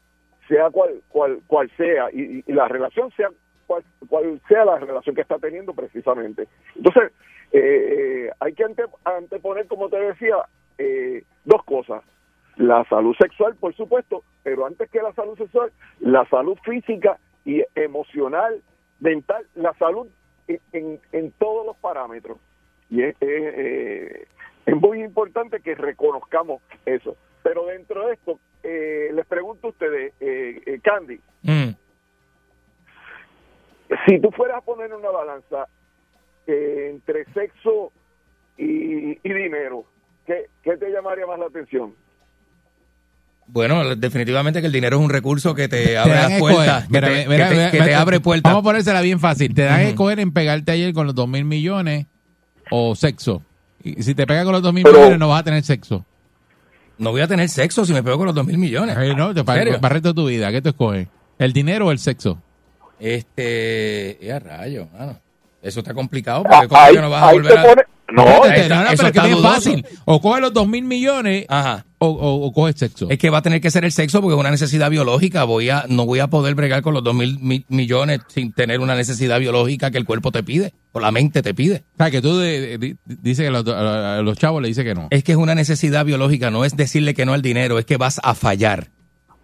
sea cual cual cual sea y, y la relación sea cual, cual sea la relación que está teniendo precisamente. Entonces eh, hay que ante- anteponer, como te decía, eh, dos cosas: la salud sexual, por supuesto, pero antes que la salud sexual, la salud física y emocional, mental, la salud en, en- en todos los parámetros. Y es, eh, es muy importante que reconozcamos eso. Pero dentro de esto, eh, les pregunto a ustedes, eh, eh, Candy, si tú fueras a poner una balanza eh, entre sexo y, y dinero, ¿qué, ¿qué te llamaría más la atención? Bueno, definitivamente que el dinero es un recurso que te abre las puertas, que Mira, te, mira, que te- mira, que te mira, abre puertas. Vamos a ponérsela bien fácil. Te dan a escoger en pegarte ayer con los dos mil millones o sexo. Y si te pegas con los dos mil Pero- millones, no vas a tener sexo. No voy a tener sexo si me pego con los dos mil millones. Ay, no, te ¿En para, serio? para el resto de tu vida. ¿Qué tú escoges? ¿El dinero o el sexo? Este, ya rayo, mano. Eso está complicado porque como no vas a volver a... pone- No, no, no, eso pero que es fácil. O coge los dos mil millones o, o, o coge sexo. Es que va a tener que ser el sexo porque es una necesidad biológica. Voy a, no voy a poder bregar con los dos mil mi- millones sin tener una necesidad biológica que el cuerpo te pide o la mente te pide. O sea, que tú de- de- dices que los, a los chavos le dices que no. Es que es una necesidad biológica, no es decirle que no al dinero, es que vas a fallar.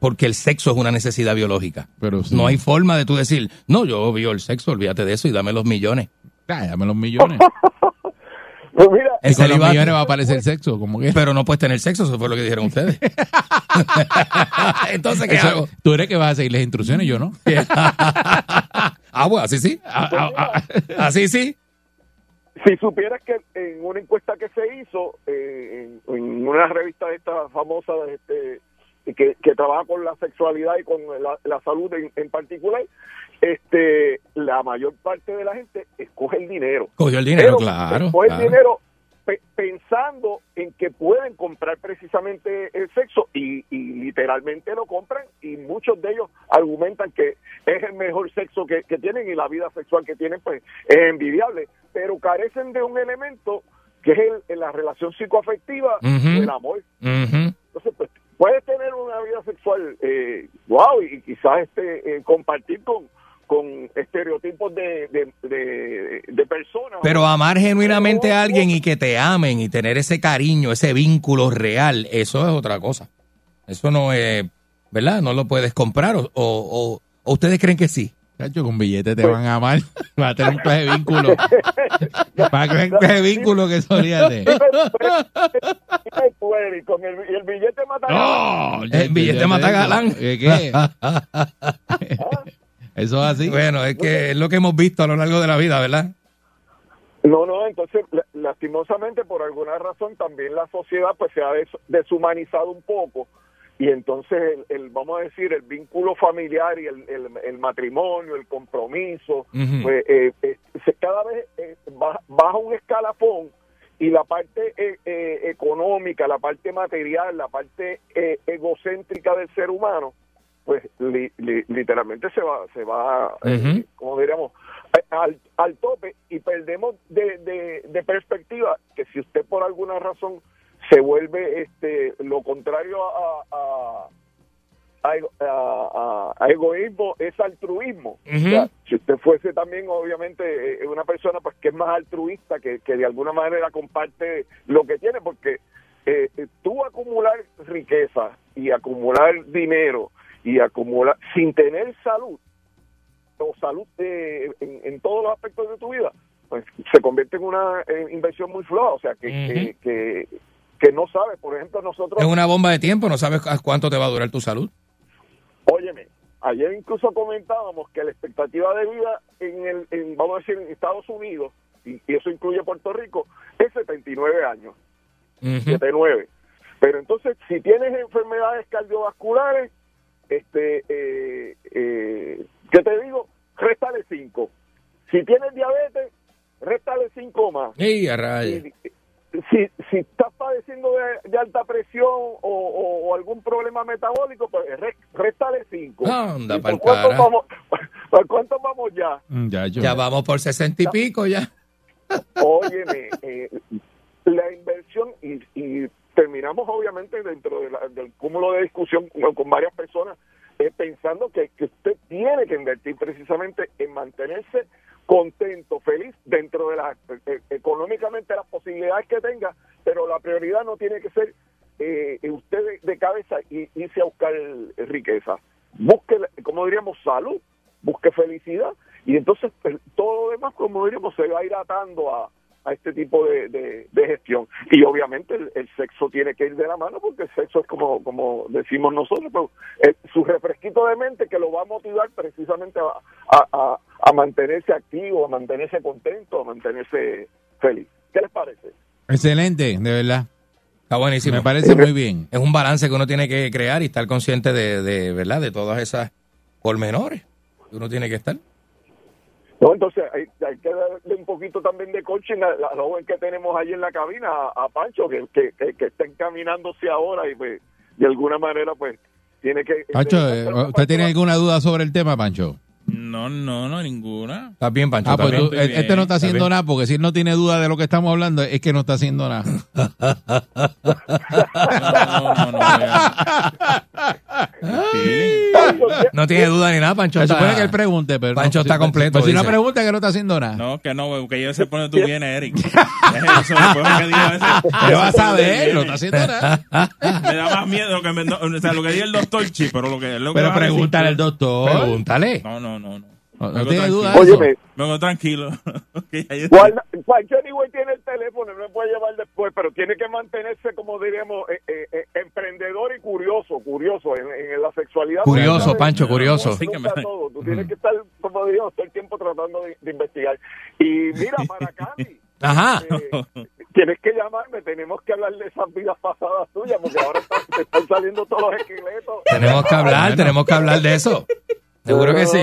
Porque el sexo es una necesidad biológica. Pero No hay forma de tú decir, no, yo vio el sexo, olvídate de eso y dame los millones. Ah, dame los millones. Pues mira, y con los millones va a aparecer sexo, como que. Pero no puedes tener sexo, eso fue lo que dijeron ustedes. Entonces, ¿qué Eso- hago? Tú eres que vas a seguir las instrucciones, yo no. ah, bueno, así sí. Así sí. Si supieras que en una encuesta que se hizo eh, en, en una revista de esta famosa este, que, que trabaja con la sexualidad y con la, la salud en, en particular, este, la mayor parte de la gente escoge el dinero. Cogió el dinero, Pero claro, Escoge claro. el dinero pe- pensando en que pueden comprar precisamente el sexo y, y literalmente lo compran y muchos de ellos argumentan que es el mejor sexo que, que tienen y la vida sexual que tienen pues es envidiable, pero carecen de un elemento que es el, la relación psicoafectiva Ujú. o el amor. Entonces, pues, puedes tener una vida sexual, eh, wow, y quizás este, eh, compartir con, con estereotipos de, de, de, de personas. Pero amar genuinamente a alguien y que te amen y tener ese cariño, ese vínculo real, eso es otra cosa. Eso no es, ¿verdad? No lo puedes comprar o, o, o- ustedes creen que sí. Cacho, con billetes te van a amar. Va a tener un clase de vínculo. Va a tener un clase de vínculo que solíate. con el, y el billete mata No, El billete mata galán. ¿Qué? Eso es así. Bueno, es que es lo que hemos visto a lo largo de la vida, ¿verdad? No, no, entonces la- lastimosamente por alguna razón también la sociedad pues se ha des- deshumanizado un poco y entonces el, el, vamos a decir el vínculo familiar y el, el, el matrimonio, el compromiso, pues eh, eh, se- cada vez eh, ba- baja un escalafón y la parte eh, eh, económica, la parte material, la parte eh, egocéntrica del ser humano, pues li- li- literalmente se va, se va, como diríamos, al, al tope y perdemos de, de, de perspectiva que si usted por alguna razón se vuelve este lo contrario a, a, a, ego- a- a- a egoísmo es altruismo. O sea, si usted fuese también obviamente eh, una persona pues que es más altruista, que, que de alguna manera comparte lo que tiene, porque eh, eh, tú acumular riqueza y acumular dinero y acumular sin tener salud o salud eh, en, en todos los aspectos de tu vida, pues se convierte en una eh, inversión muy floja, o sea que, que, que, que no sabes, por ejemplo nosotros Es una bomba de tiempo, no sabes a cuánto te va a durar tu salud. Óyeme, ayer incluso comentábamos que la expectativa de vida en el, en, vamos a decir, en Estados Unidos, y, y eso incluye Puerto Rico, es 79 años, 79. Pero entonces, si tienes enfermedades cardiovasculares, este, eh, eh, ¿qué te digo? Réstale 5. Si tienes diabetes, réstale 5 más. ¡Ey, a si estás padeciendo de, de alta presión o, o- metabólico, pues re- réstale 5. Anda, pa'l cuánto vamos, ¿Por cuánto vamos ya? Ya, yo. Ya vamos por sesenta y pico ya. Óyeme, eh, la inversión y, y terminamos obviamente dentro de la- del cúmulo de discusión con, con varias personas eh, pensando que, que usted tiene que invertir precisamente en mantenerse contento, feliz dentro de las eh, económicamente las posibilidades que tenga, pero la prioridad no tiene que ser eh, usted de, cabeza y irse a buscar riqueza. Busque, como diríamos, salud, busque felicidad y entonces pues, todo lo demás, como diríamos, se va a ir atando a, a este tipo de, de- gestión. Y obviamente el, el sexo tiene que ir de la mano porque el sexo es como, como decimos nosotros, pues, eh, su refresquito de mente que lo va a motivar precisamente a- a- a mantenerse activo, a mantenerse contento, a mantenerse feliz. ¿Qué les parece? Excelente, de verdad. Está buenísimo. Me parece muy bien. Es un balance que uno tiene que crear y estar consciente de, de ¿verdad? De todas esas pormenores que uno tiene que estar. No, entonces hay, hay que darle un poquito también de coaching a la joven que tenemos ahí en la cabina, a, a Pancho, que, que, que, que está encaminándose ahora y pues de alguna manera pues tiene que... Pancho, eh, ¿usted tiene alguna duda sobre el tema, Pancho? No, no, no, ninguna. Estás bien, Pancho. Ah, pues estás tú- bien. eh, este no está haciendo bien. nada, porque si él no tiene duda de lo que estamos hablando, es que no está haciendo nada. No tiene duda ni nada, Pancho. Se está- supone que él pregunte, pero Pancho no, está si- completo, Pero si no pregunta, que no está haciendo nada. No, que no, que yo se pone tú vienes, Eric. Es eso, después que digo ese- ¿Qué vas a ver? No está haciendo nada. Me da más miedo que me, no, o sea, lo que diga el doctor, chi, pero lo que lo que Pero a pregúntale al doctor. Pregúntale. No, no, no, no. No, tiene tranquilo. duda. Óyeme. Tranquilo. Yo- Guarda- Pancho anyway tiene el teléfono, no me puede llevar después, pero tiene que mantenerse, como diríamos, eh, eh, eh, emprendedor y curioso, curioso en, en la sexualidad. Curioso, Pancho, curioso. no, Sí que nunca me- todo. Tú tienes que estar, como diríamos, todo el tiempo tratando de, de investigar. Y mira, para Candy, Ajá. eh, tienes que llamarme, tenemos que hablar de esas vidas pasadas tuyas, porque ahora están, te están saliendo todos los esqueletos. Tenemos que hablar, tenemos que hablar de eso. Seguro que sí.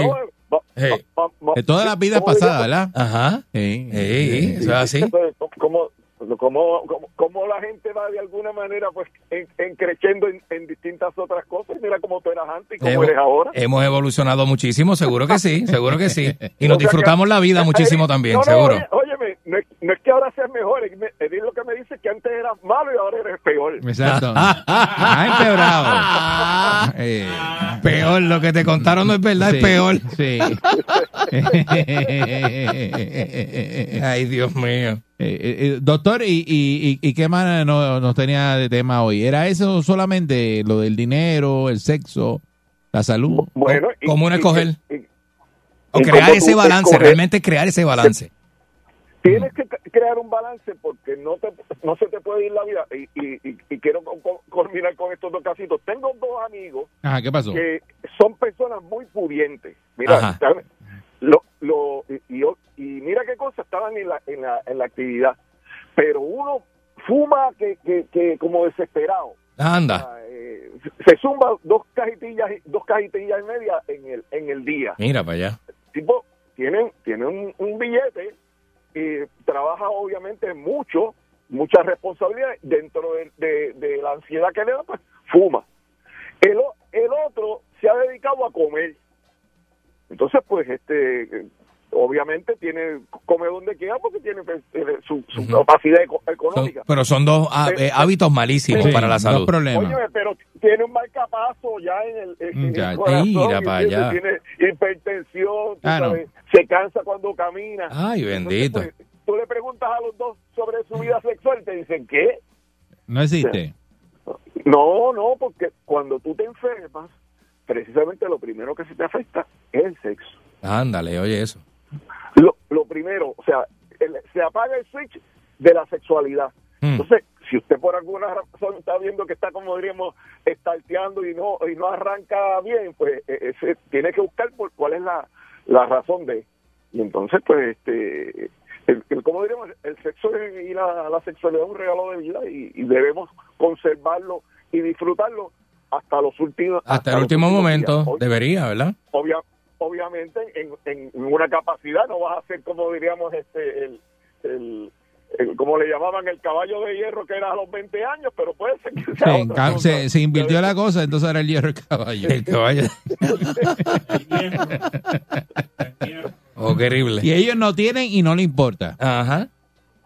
De todas las vidas ¿cómo pasadas? ¿verdad? Ajá. Sí. Sí, eso es así. Pues, ¿Cómo, cómo, cómo, la gente va de alguna manera pues en, en creciendo en, en distintas otras cosas? Mira cómo tú eras antes y cómo Hemos, eres ahora. hemos evolucionado muchísimo, seguro que sí, seguro que sí. Y O nos que- disfrutamos la vida muchísimo también, No, no, seguro. oye- óyeme, no es, no es que ahora seas mejor, es, lo que me dice que antes eras malo y ahora eres peor. Exacto. Ha empeorado. Eh, Peor, lo que te contaron no es verdad, sí, es peor. Sí. Ay, Dios mío. Eh, eh, eh, doctor, ¿y, y, y- qué más no- nos tenía de tema hoy? ¿Era eso solamente lo del dinero, el sexo, la salud? Bueno, y- ¿Cómo uno escoger? y- O crear ese balance, realmente crear ese balance. Tienes que crear un balance porque no te, no se te puede ir la vida. Y, y, y- y quiero culminar con estos dos casitos. Tengo dos amigos Ajá, ¿qué pasó? que son personas muy pudientes. Mira. Lo, lo, y, y mira qué cosa, estaban en la, en la, en la actividad. Pero uno fuma que, que, que como desesperado. Anda, Eh, se zumba dos cajetillas, dos cajetillas y media en el, en el día. mira para allá. tipo tienen tienen un, un billete y trabaja obviamente mucho muchas responsabilidades dentro de, de- de la ansiedad que le da pues fuma el, el otro se ha dedicado a comer entonces pues este obviamente tiene come donde quiera porque tiene pues, eh, su, su capacidad eco- económica. pero son dos ah, eh, hábitos malísimos Sí, para la dos salud. problemas. Óyeme, pero tiene un marcapazo ya en el, en el Ya, corazón, mira para allá. Tiene hipertensión, Ah, no. sabes, se cansa cuando camina. Ay, bendito. Entonces, pues, tú le preguntas a los dos sobre su vida sexual y te dicen, ¿qué? No existe. No, no, porque cuando tú te enfermas, precisamente lo primero que se te afecta es el sexo. Ándale, oye eso. Lo, lo primero, o sea, el- se apaga el switch de la sexualidad. Mm. Entonces, si usted por alguna razón está viendo que está, como diríamos, estarteando y no y no arranca bien, pues eh, ese, tiene que buscar por cuál es la, la razón de. Y entonces, pues, este, el, el- como diríamos, el sexo y la, la sexualidad es un regalo de vida y, y debemos conservarlo y disfrutarlo hasta los últimos. Hasta el último momento días. Hoy- debería, ¿verdad? obvia- obviamente en, en una capacidad no vas a ser como diríamos este el, el, el- como le llamaban el caballo de hierro que era a los 20 años pero puede ser que sea Sí, otra se, se invirtió la cosa, entonces ahora el hierro el caballo. El caballo. Oh, qué horrible. Y ellos no tienen y no le importa. Ajá.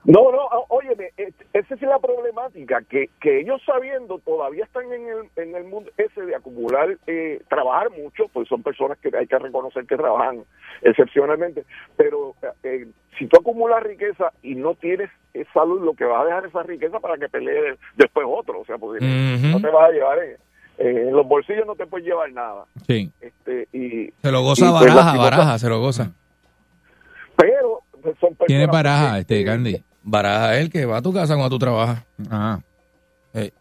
No no óyeme eh, esa es la problemática que, que ellos sabiendo todavía están en el, en el mundo ese de acumular eh, trabajar mucho pues son personas que hay que reconocer que trabajan excepcionalmente pero eh, si tú acumulas riqueza y no tienes eh, salud lo que vas a dejar esa riqueza para que pelee después otro o sea porque no te vas a llevar en, en los bolsillos no te puedes llevar nada Sí. este y Se lo goza y, pues, baraja, baraja, se lo goza. pero pues, son personas Tiene baraja, que- este Candy. Baraja él que va a tu casa cuando tú trabajas. Ajá. Eh.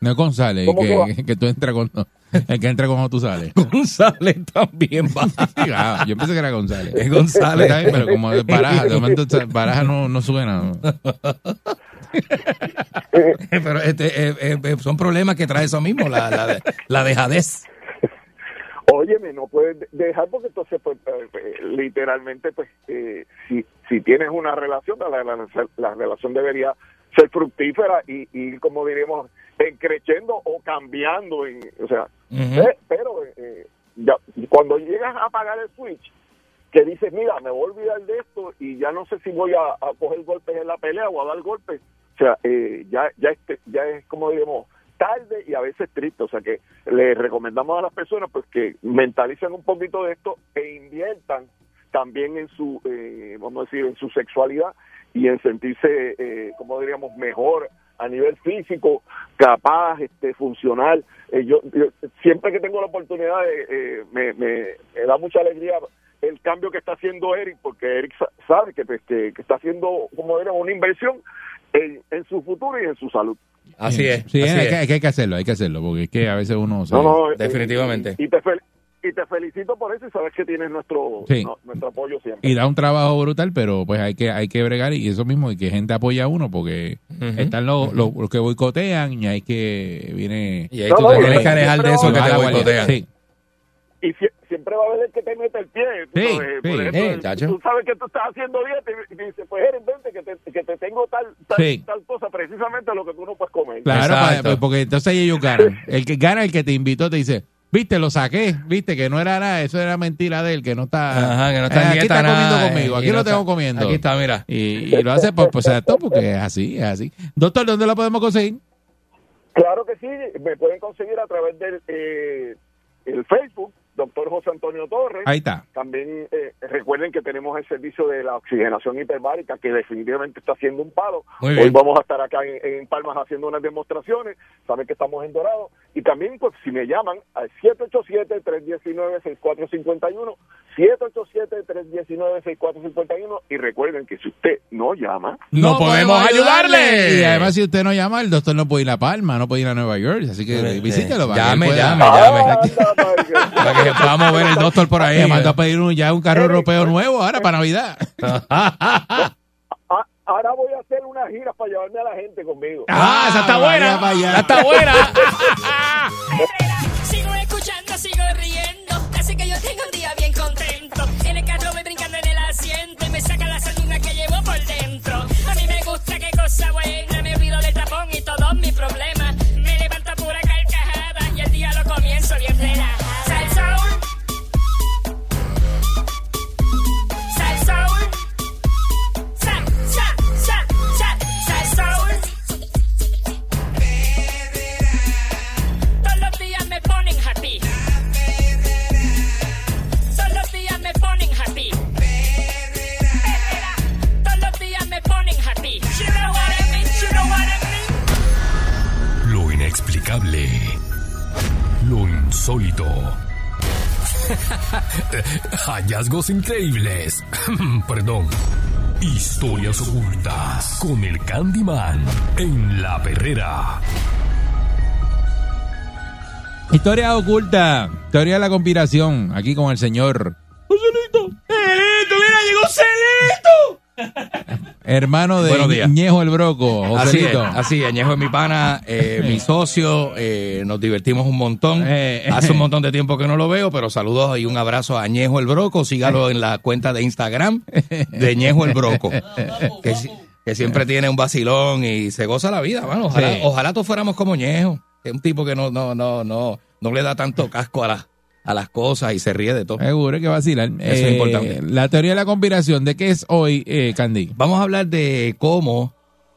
No es González, ¿Cómo que que, que tú entras con... El que entra cuando tú sales. González también va. Ah, yo pensé que era González. Es González. Bien, pero como es baraja, de momento baraja no, no suena. ¿no? Pero este, eh, eh, eh, son problemas que trae eso mismo, la, la, de- la dejadez. No puedes de- dejar porque entonces, pues, eh, eh, literalmente, pues, eh, si, si tienes una relación, la, la- la relación debería ser fructífera y, y como diríamos, creciendo o cambiando, en, o sea, eh, pero eh, ya, cuando llegas a apagar el switch, que dices, mira, me voy a olvidar de esto y ya no sé si voy a, a coger golpes en la pelea o a dar golpes, o sea, ya, ya, este, ya es como diríamos, tarde y a veces triste. O sea que le recomendamos a las personas pues que mentalicen un poquito de esto e inviertan también en su, eh, vamos a decir, en su sexualidad y en sentirse, eh, como diríamos, mejor a nivel físico, capaz, este, funcional. Eh, yo, yo siempre que tengo la oportunidad, de, eh, me, me, da mucha alegría el cambio que está haciendo Eric, porque Eric sa- sabe que, pues, que, está haciendo, como diríamos, una inversión en su futuro y en su salud. Así es. Sí, así hay, es. Que, hay que- hay que hacerlo, hay que hacerlo, porque es que a veces uno... se- No, no, eh, Definitivamente. Y, y te fel- y te felicito por eso y sabes que tienes nuestro, Sí. no- nuestro apoyo siempre. y da un trabajo brutal, pero pues hay que hay que bregar y eso mismo, y que gente apoya a uno, porque están los, los, los que boicotean y hay que viene... Y ahí No, tú no, te y- tienes que alejar de eso que te boicotean. Sí. Y sie- siempre va a haber el que te mete el pie. tú Sí, sabes, sí. por ejemplo, Eh, tú sabes que tú estás haciendo dieta y y dices, pues eres vente que te, que te tengo tal, tal, Sí. tal cosa, precisamente lo que tú no puedes comer. Claro, Exacto. pa- porque entonces ellos ganan. El que gana, el que te invitó, te dice, viste, lo saqué, viste, que no era nada, eso era mentira de él, que no está, Ajá, que no está Eh, aquí dieta está nada, comiendo conmigo, eh, aquí lo no tengo está- comiendo. Aquí está, mira. Y, y lo hace por, pues, exacto, porque es así, es así. Doctor, ¿dónde lo podemos conseguir? Claro que sí, me pueden conseguir a través del eh, el Facebook, doctor José Antonio Torres. Ahí está. También eh, recuerden que tenemos el servicio de la oxigenación hiperbárica que definitivamente está haciendo un palo. Hoy vamos a estar acá en, en Palmas haciendo unas demostraciones. Saben que estamos en Dorado. Y también, pues, si me llaman al 787-319-6451, 787-319-6451. Y recuerden que si usted no llama, No podemos ayudarle. Y además, si usted no llama, el doctor no puede ir a Palma, no puede ir a Nueva York, así que Eh, visítelo. para que llame, llame, Ah, llame. que- Para que podamos ver el doctor por ahí. Me mandó a pedir un, ya un carro europeo nuevo ahora para Navidad. Ah, ahora voy a hacer unas giras para llevarme a la gente conmigo. Ah, esa está vaya buena. Esa está buena. Sigo escuchando, sigo riendo. Así que yo tengo un día bien contento. En el carro voy brincando en el asiento y me saca la sanduna que llevo por dentro. A mí me gusta qué cosa buena. Me olvido del tapón y todos mis problemas. Me levanta pura carcajada y el día lo comienzo bien relajado. Hallazgos increíbles. Perdón. Historias ocultas con el Candyman en la perrera. Historia oculta, teoría de la conspiración, aquí con el señor ¡Celito! ¡Mira, llegó Celito! hermano de. Ñejo el Broco, Así es, así es, Añejo es mi pana, eh, mi socio, eh, nos divertimos un montón. Eh, Hace un montón de tiempo que no lo veo, pero saludos y un abrazo a Añejo el Broco. Sígalo en la cuenta de Instagram de Ñejo el Broco, que, si- que siempre tiene un vacilón y se goza la vida, mano. Ojalá, Sí. ojalá todos fuéramos como Ñejo, es un tipo que no, no, no, no, no le da tanto casco a, las a las cosas y se ríe de todo. Seguro que vacilan. Eso es Eh, importante. La teoría de la conspiración, ¿de qué es hoy, eh, Candy? Vamos a hablar de cómo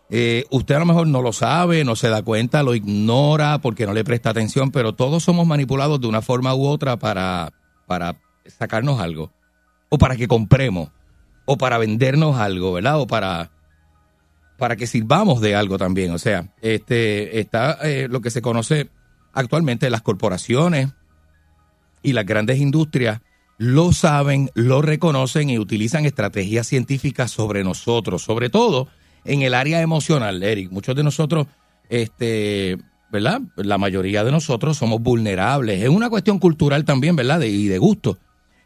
eh, usted a lo mejor no lo sabe, no se da cuenta, lo ignora porque no le presta atención, pero todos somos manipulados de una forma u otra para, para sacarnos algo, o para que compremos, o para vendernos algo, ¿verdad? O para, para que sirvamos de algo también. O sea, este está eh, lo que se conoce actualmente las corporaciones y las grandes industrias lo saben, lo reconocen y utilizan estrategias científicas sobre nosotros, sobre todo en el área emocional, Eric. Muchos de nosotros, este, ¿verdad? La mayoría de nosotros somos vulnerables. Es una cuestión cultural también, ¿verdad? Y de gusto.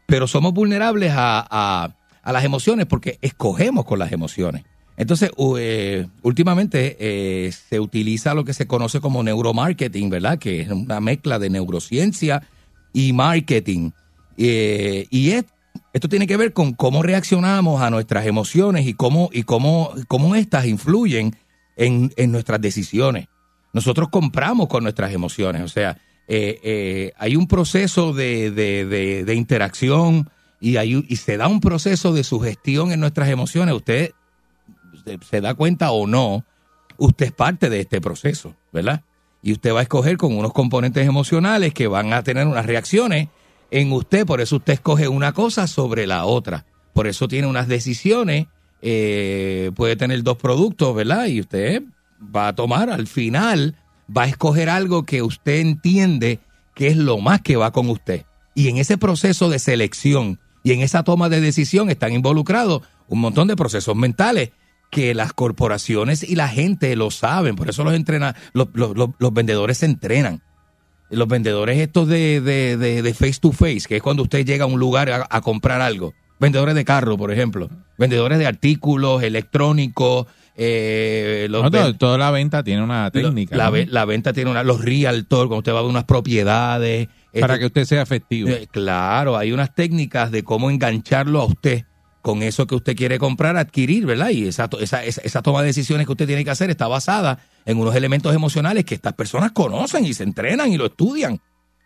Pero somos vulnerables a, a- las emociones porque escogemos con las emociones. Entonces, u- eh, últimamente eh, se utiliza lo que se conoce como neuromarketing, ¿verdad? Que es una mezcla de neurociencia y marketing. Eh, y es- esto tiene que ver con cómo reaccionamos a nuestras emociones y cómo, y cómo, cómo estas influyen en, en nuestras decisiones. Nosotros compramos con nuestras emociones, o sea, eh, eh, hay un proceso de, de- de- de interacción y, hay, y se da un proceso de sugestión en nuestras emociones. Usted se da cuenta o no, usted es parte de este proceso, ¿verdad? Y usted va a escoger con unos componentes emocionales que van a tener unas reacciones en usted, por eso usted escoge una cosa sobre la otra. Por eso tiene unas decisiones, eh, puede tener dos productos, ¿verdad? Y usted va a tomar, al final, va a escoger algo que usted entiende que es lo más que va con usted. Y en ese proceso de selección y en esa toma de decisión están involucrados un montón de procesos mentales que las corporaciones y la gente lo saben. Por eso los, entrena, los, los- los- vendedores se entrenan. Los vendedores estos de, de, de- de face to face, que es cuando usted llega a un lugar a, a comprar algo. Vendedores de carro, por ejemplo. Vendedores de artículos electrónicos. eh, los No, ven- todo- toda la venta tiene una técnica. la, ¿no? ve- la venta tiene una, los realtor, cuando usted va a ver unas propiedades. Para este- que usted sea efectivo. eh, claro, hay unas técnicas de cómo engancharlo a usted con eso que usted quiere comprar, adquirir, ¿verdad? Y esa, esa, esa, toma de decisiones que usted tiene que hacer está basada en unos elementos emocionales que estas personas conocen y se entrenan y lo estudian.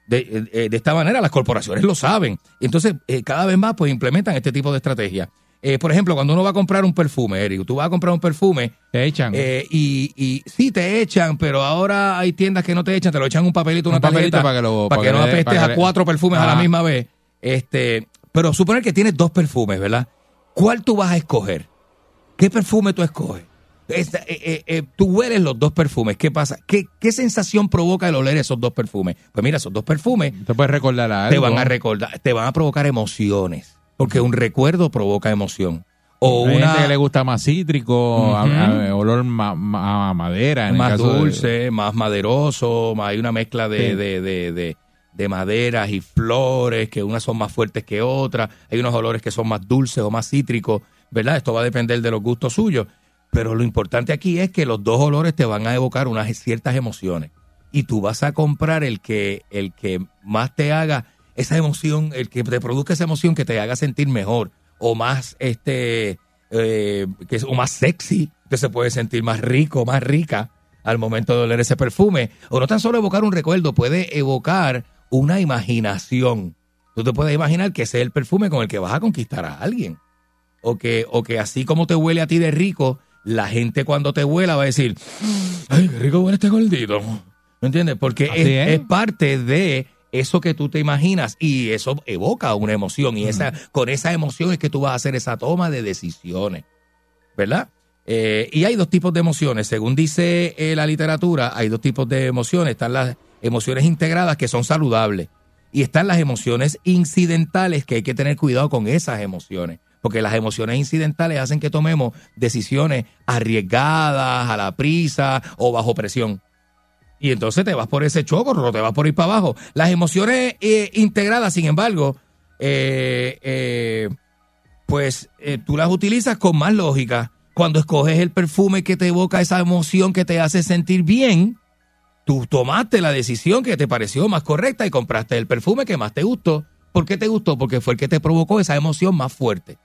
De, eh, de esta manera las corporaciones lo saben. Entonces, eh, cada vez más, pues implementan este tipo de estrategias. Eh, por ejemplo, cuando uno va a comprar un perfume, Eric, tú vas a comprar un perfume. Te echan. eh, y, y sí, te echan, pero ahora hay tiendas que no te echan, te lo echan un papelito, Un una papelito tarjeta, para que lo- para para que que no apestes para a cuatro perfumes a la misma vez. Este, pero suponer que tienes dos perfumes, ¿verdad? ¿Cuál tú vas a escoger? ¿Qué perfume tú escoges? Esta- eh, eh, eh, tú hueles los dos perfumes. ¿Qué pasa? ¿Qué, ¿Qué sensación provoca el oler esos dos perfumes? Pues mira, esos dos perfumes Te puedes recordar algo. te van a recordar, te van a provocar emociones. Porque un recuerdo provoca emoción. O Hay una gente que le gusta más cítrico, a- a- olor ma- ma- a madera. En el más de- dulce, más maderoso, más- hay una mezcla de, Sí. de, de, de- de maderas y flores, que unas son más fuertes que otras, hay unos olores que son más dulces o más cítricos, ¿verdad? Esto va a depender de los gustos suyos, pero lo importante aquí es que los dos olores te van a evocar unas ciertas emociones y tú vas a comprar el que, el que más te haga esa emoción, el que te produzca esa emoción que te haga sentir mejor o más este eh, que o más sexy, que se puede sentir más rico, más rica al momento de oler ese perfume. O no tan solo evocar un recuerdo, puede evocar una imaginación. Tú te puedes imaginar que ese es el perfume con el que vas a conquistar a alguien. O que, o que así como te huele a ti de rico, la gente cuando te huela va a decir, ay, qué rico huele este gordito. ¿Me entiendes? Porque es, es. es parte de eso que tú te imaginas y eso evoca una emoción y esa con esa emoción es que tú vas a hacer esa toma de decisiones, ¿verdad? Eh, y hay dos tipos de emociones, según dice eh, la literatura, hay dos tipos de emociones, están las emociones integradas que son saludables Y están las emociones incidentales, que hay que tener cuidado con esas emociones. Porque las emociones incidentales hacen que tomemos decisiones arriesgadas, a la prisa o bajo presión. Y entonces te vas por ese chocorro, te vas por ir para abajo. Las emociones eh, integradas, sin embargo, eh, eh, pues tú las utilizas con más lógica. Cuando escoges el perfume que te evoca esa emoción que te hace sentir bien, tú tomaste la decisión que te pareció más correcta y compraste el perfume que más te gustó. ¿Por qué te gustó? Porque fue el que te provocó esa emoción más fuerte.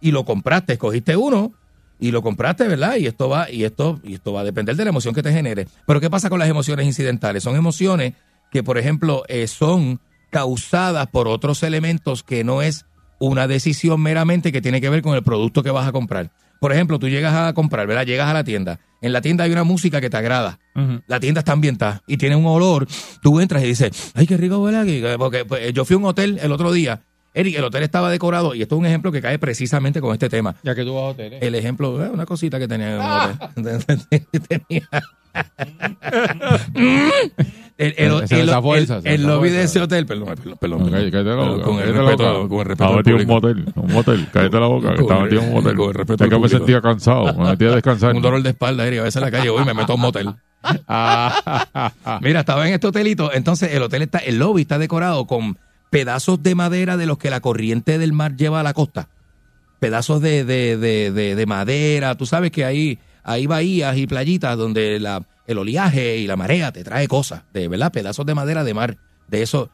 Y lo compraste, escogiste uno y lo compraste, ¿verdad? Y esto va y esto y esto va a depender de la emoción que te genere. Pero ¿qué pasa con las emociones incidentales? Son emociones que, por ejemplo, eh, son causadas por otros elementos que no es una decisión meramente que tiene que ver con el producto que vas a comprar. Por ejemplo, tú llegas a comprar, ¿verdad? Llegas a la tienda. En la tienda hay una música que te agrada. La tienda está ambientada y tiene un olor. Tú entras y dices, ay, qué rico huele aquí. Porque pues, yo fui a un hotel el otro día. Eric, el hotel estaba decorado y esto es un ejemplo que cae precisamente con este tema. Ya que tú vas a hoteles. El ejemplo, eh, una cosita que tenía en un hotel. Tenía- el, el, el- el- el lobby de ese hotel, perdón, perdón, perdón, Cállate, cállate la boca, con el respeto, con el respeto Estaba metido en un motel, un motel. Cállate la boca, estaba metido en un motel. con el respeto Es que me sentía cansado, me metí a descansar. Un dolor de espalda, Eric, a veces en la calle voy y me meto a un motel. Mira, estaba en este hotelito, entonces el hotel está, el lobby está decorado con pedazos de madera de los que la corriente del mar lleva a la costa. Pedazos de, de, de, de, de madera. Tú sabes que hay, hay bahías y playitas donde la, el oleaje y la marea te trae cosas, de verdad, pedazos de madera de mar, de eso.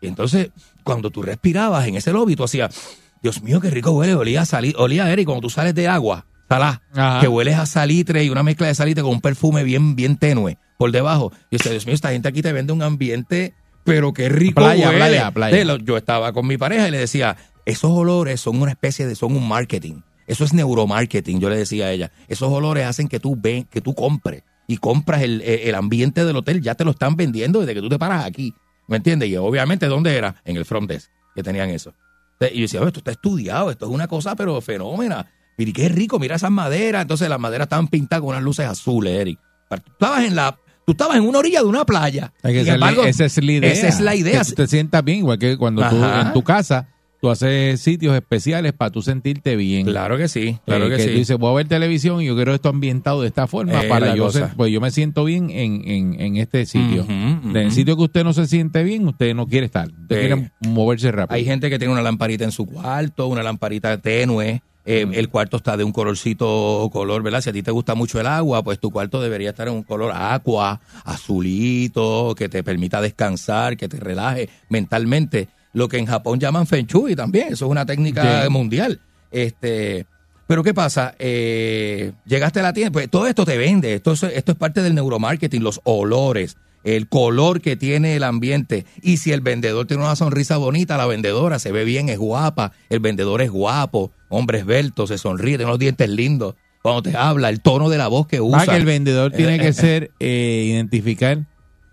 Y entonces, cuando tú respirabas en ese lobby, tú hacías, Dios mío, qué rico huele, olía a salir, olía a Eric, cuando tú sales de agua, salá, Ajá. que hueles a salitre y una mezcla de salitre con un perfume bien, bien tenue por debajo. Y yo decía, Dios mío, esta gente aquí te vende un ambiente, pero qué rico Playa, huele. playa, playa. Lo- yo estaba con mi pareja y le decía, esos olores son una especie de, son un marketing. Eso es neuromarketing, yo le decía a ella. Esos olores hacen que tú ven, que tú compres y compras el, el ambiente del hotel, ya te lo están vendiendo desde que tú te paras aquí. ¿Me entiendes? Y obviamente, ¿dónde era? En el front desk, que tenían eso. Y yo decía, "Oye, esto está estudiado, esto es una cosa, pero fenómena. Y qué rico, mira esas maderas. Entonces las maderas estaban pintadas con unas luces azules, Eric. Tú estabas en la, tú estabas en una orilla de una playa. Sin embargo, esa es la idea. Esa es la idea. Que tú te sientas bien, igual que cuando tú Ajá. en tu casa, tú haces sitios especiales para tú sentirte bien. Claro que sí, claro Eh, que, que sí. tú dices, voy a ver televisión y yo quiero esto ambientado de esta forma para yo pues yo me siento bien en, en, en este sitio. En el sitio que usted no se siente bien, usted no quiere estar. Usted Eh, quiere moverse rápido. Hay gente que tiene una lamparita en su cuarto, una lamparita tenue. eh, El cuarto está de un colorcito color, ¿verdad? Si a ti te gusta mucho el agua, pues tu cuarto debería estar en un color aqua, azulito, que te permita descansar, que te relaje mentalmente. Lo que en Japón llaman Feng Shui también, eso es una técnica Sí. mundial. Este, pero ¿qué pasa? Eh, llegaste a la tienda, pues todo esto te vende, esto, es- esto es parte del neuromarketing, los olores, el color que tiene el ambiente. Y si el vendedor tiene una sonrisa bonita, la vendedora se ve bien, es guapa, el vendedor es guapo, hombre esbelto, se sonríe, tiene unos dientes lindos. Cuando te habla, el tono de la voz que usa. Ah, que el vendedor tiene que ser eh, identificar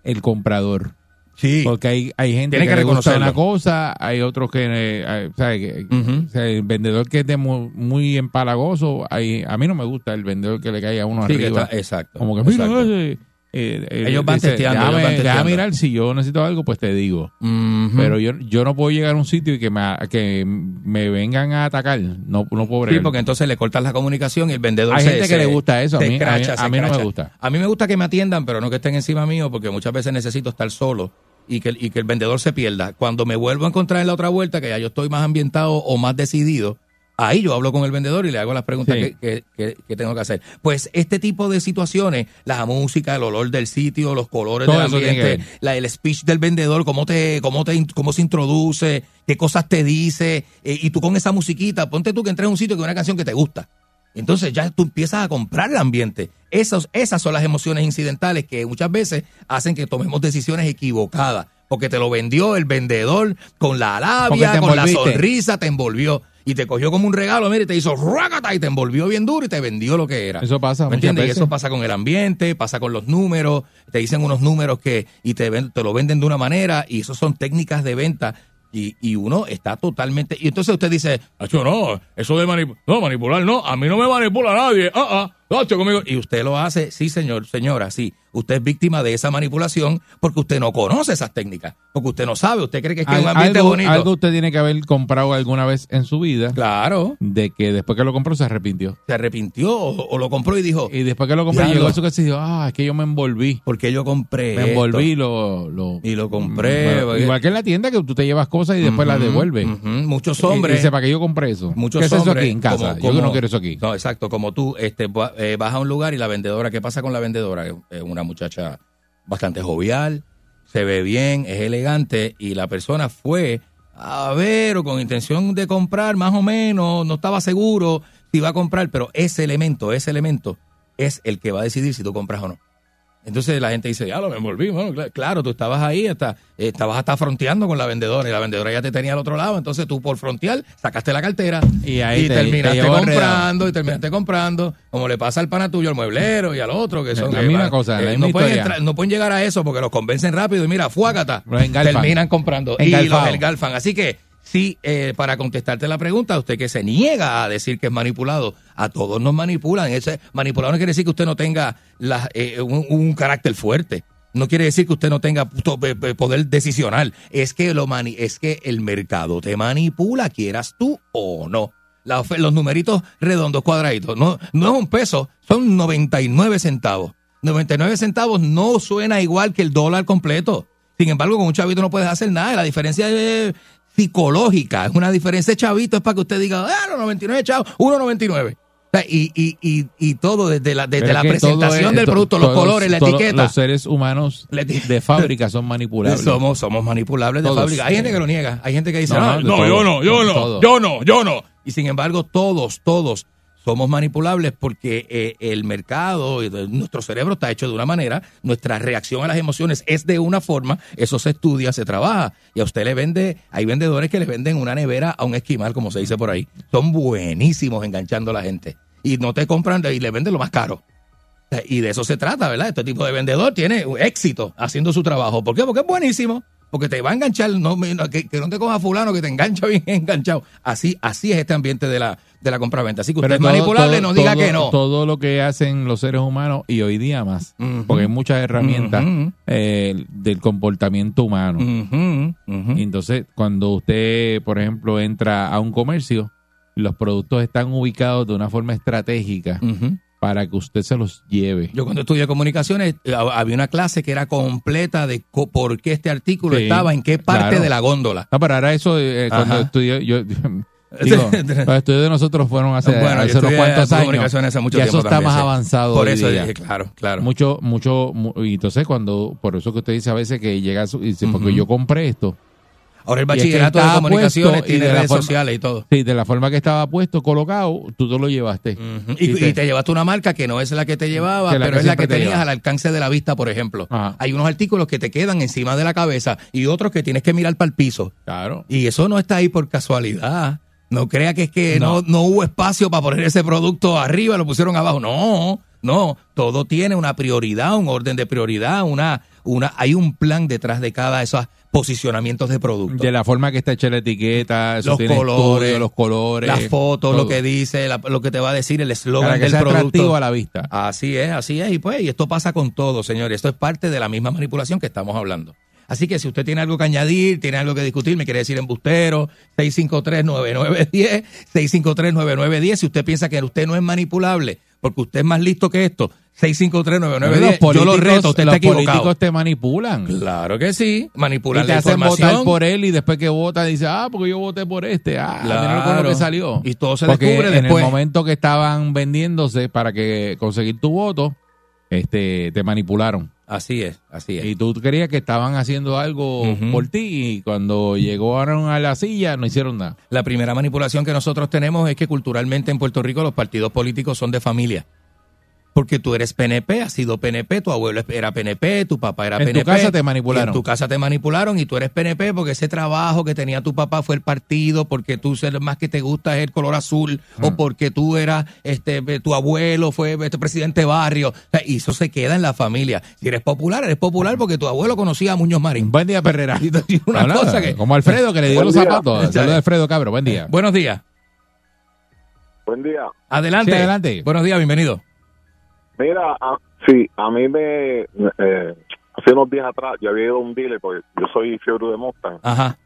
el comprador. Sí. Porque hay, hay gente Tiene que, que le gusta reconocerlo. una cosa, hay otros que, eh, hay- o sea, que- o sea, el vendedor que es de mu- muy, empalagoso, hay, a mí no me gusta el vendedor que le caiga a uno Sí, arriba. está- exacto, Como que mira, exacto. Eh, eh, Ellos van dice, testeando, ellos Déjame, van testeando. mirar si yo necesito algo, pues te digo. Pero yo, yo no puedo llegar a un sitio y que me, que me vengan a atacar. No, no puedo Sí, bregar. porque entonces le cortas la comunicación y el vendedor Hay se- gente que se- le gusta eso, a mí- a mí- a no me gusta. A mí me gusta que me atiendan, pero no que estén encima mío, porque muchas veces necesito estar solo y que, y que el vendedor se pierda. Cuando me vuelvo a encontrar en la otra vuelta, que ya yo estoy más ambientado o más decidido, ahí yo hablo con el vendedor y le hago las preguntas Sí. que, que- tengo que hacer. Pues este tipo de situaciones, la música, el olor del sitio, los colores Todo del ambiente, la, el speech del vendedor, cómo te, cómo te, cómo se introduce, qué cosas te dice, eh, y tú con esa musiquita, ponte tú que entres a un sitio con una canción que te gusta. Entonces ya tú empiezas a comprar el ambiente. Esos, esas son las emociones incidentales que muchas veces hacen que tomemos decisiones equivocadas. Porque te lo vendió el vendedor con la labia, con la sonrisa, te envolvió. Y te cogió como un regalo, mire, y te hizo ruácata y te envolvió bien duro y te vendió lo que era. Eso pasa ¿Me entiendes? Y eso pasa con el ambiente, pasa con los números, te dicen unos números que y te, ven- te lo venden de una manera y eso son técnicas de venta y, y uno está totalmente... Y entonces usted dice, "Acho, no, eso de manip- no, manipular, no, a mí no me manipula nadie, ah, ah, ocho conmigo. Y usted lo hace, sí, señor, señora, sí. Usted es víctima de esa manipulación porque usted no conoce esas técnicas, porque usted no sabe, usted cree que es, que es un ambiente algo, bonito. algo usted tiene que haber comprado alguna vez en su vida. Claro. De que después que lo compró se arrepintió. Se arrepintió o, o lo compró y dijo. Y después que lo compró "Diablo, llegó a su casa y dijo, ah, es que yo me envolví. Porque yo compré. Me envolví y esto". lo, lo- Y lo compré. Bueno, igual que en la tienda que tú te llevas cosas y después las devuelves. Muchos Y- y hombres. dice, ¿para qué yo compré eso? Muchos ¿Qué es eso hombres, aquí en casa? como- yo no quiero eso aquí. No, exacto. Como tú este, eh, vas a un lugar y la vendedora, ¿qué pasa con la vendedora? Es una muchacha bastante jovial, se ve bien, es elegante y la persona fue a ver o con intención de comprar más o menos, no estaba seguro si iba a comprar, pero ese elemento, ese elemento es el que va a decidir si tú compras o no. Entonces la gente dice, ya lo me envolví. Bueno, cl- claro, tú estabas ahí, hasta, estabas hasta fronteando con la vendedora y la vendedora ya te tenía al otro lado. Entonces tú por frontear sacaste la cartera Y ahí te- terminaste te comprando y terminaste comprando, como le pasa al pana tuyo, al mueblero y al otro, que son La que misma cosa, la eh, misma no, pueden entrar- no pueden llegar a eso porque los convencen rápido y mira, engalfan. terminan comprando y Engalfados. los engalfan. Así que sí, eh, para contestarte la pregunta, usted que se niega a decir que es manipulado, a todos nos manipulan. Ese manipulado no quiere decir que usted no tenga eh, un, carácter fuerte. No quiere decir que usted no tenga eh, eh, poder decisional. Es que lo mani- es que el mercado te manipula, quieras tú o no. La los numeritos redondos, cuadraditos, no, no es un peso, son 99 centavos. 99 centavos no suena igual que el dólar completo. Sin embargo, con un chavito no puedes hacer nada. La diferencia es psicológica. Es una diferencia chavito. Es para que usted diga, ah, los 99 chavos, 1.99. O sea, Y, y, y, y todo desde la, desde la presentación es- del to- producto, los colores, la etiqueta. Los seres humanos de fábrica son manipulables. Somos, somos manipulables de Todos. fábrica. Hay gente que lo niega. Hay gente que dice, No, no, no, no, de yo todo. no, yo no, yo no, yo no. Y sin embargo, todos, todos somos manipulables porque eh, el mercado, de- nuestro cerebro está hecho de una manera, nuestra reacción a las emociones es de una forma, eso se estudia, se trabaja. Y a usted le vende, hay vendedores que le venden una nevera a un esquimal, como se dice por ahí. Son buenísimos enganchando a la gente. Y no te compran y le venden lo más caro. Y de eso se trata, ¿verdad? Este tipo de vendedor tiene éxito haciendo su trabajo. ¿Por qué? Porque es buenísimo. Porque te va a enganchar, no, que, que no te coja fulano, que te engancha bien enganchado. Así, así es este ambiente de la, de la compra-venta. Así que usted es manipulable, todo- no diga todo- que no. Todo lo que hacen los seres humanos y hoy día más, porque hay muchas herramientas eh, del comportamiento humano. Entonces, cuando usted, por ejemplo, entra a un comercio, los productos están ubicados de una forma estratégica. Para que usted se los lleve. Yo cuando estudié comunicaciones eh, había una clase que era completa de co- por qué este artículo Sí, estaba en qué parte claro. de la góndola. No, pero ahora eso, eh, cuando Ajá. estudié, yo, digo, los estudios de nosotros fueron hace, Bueno, hace unos cuantos años. hace mucho ya eso está también, más sí. avanzado Por eso dije, claro, claro. Mucho, mucho, mu- y entonces cuando, por eso que usted dice a veces que llega su- y dice, porque Ujú. yo compré esto. Ahora el Y es que bachillerato de comunicaciones tiene redes sociales y todo. Sí, de la forma que estaba puesto, colocado, tú te lo llevaste. Y, y te llevaste una marca que no es la que te llevaba, Que pero es la que te tenías lleva. al alcance de la vista, por ejemplo. Ajá. Hay unos artículos que te quedan encima de la cabeza y otros que tienes que mirar para el piso. Claro. Y eso no está ahí por casualidad. No crea que es que no. No. no hubo espacio para poner ese producto arriba, lo pusieron abajo. No, no. Todo tiene una prioridad, un orden de prioridad, una, una, hay un plan detrás de cada de esos posicionamientos de producto. De la forma que está hecha la etiqueta, eso los tiene colores, estudio, los colores. las fotos, lo que dice, la- lo que te va a decir, el eslogan del sea producto. atractivo a la vista. Así es, así es. Y pues, y esto pasa con todo, señores. Esto es parte de la misma manipulación que estamos hablando. Así que si usted tiene algo que añadir, tiene algo que discutir, me quiere decir embustero, 653-9910, 653-9910. Si usted piensa que usted no es manipulable, porque usted es más listo que esto, 653-9910. Yo lo reto, usted los está políticos te manipulan. Claro que sí, manipular Y te la hacen votar por él y después que vota dice, ah, porque yo voté por este. Ah, mira con lo Claro. que salió. Y todo se Porque descubre en después. el momento que estaban vendiéndose para que conseguir tu voto, este, te manipularon. Así es, así es. Y tú creías que estaban haciendo algo por ti y cuando llegaron a la silla no hicieron nada. La primera manipulación que nosotros tenemos es que culturalmente en Puerto Rico los partidos políticos son de familia. Porque tú eres PNP, has sido PNP, tu abuelo era PNP, tu papá era En tu PNP. casa te manipularon. En tu casa te manipularon y tú eres PNP porque ese trabajo que tenía tu papá fue el partido, porque tú ser más que te gusta es el color azul, Mm. o porque tú eras, este, tu abuelo fue este presidente de barrio. O sea, y eso se queda en la familia. Si eres popular, eres popular porque tu abuelo conocía a Muñoz Marín. Buen día, Perrera. una No, nada, cosa que- Como Alfredo que le dio los día. zapatos. Saludos a Alfredo Cabro, buen día. Buenos días. Buen día. Adelante. Sí, adelante. Buenos días, bienvenido. Mira, a- sí, a mí me... eh, hace unos días atrás yo había ido a un dealer, porque yo soy fiebre de Mustang. Ajá.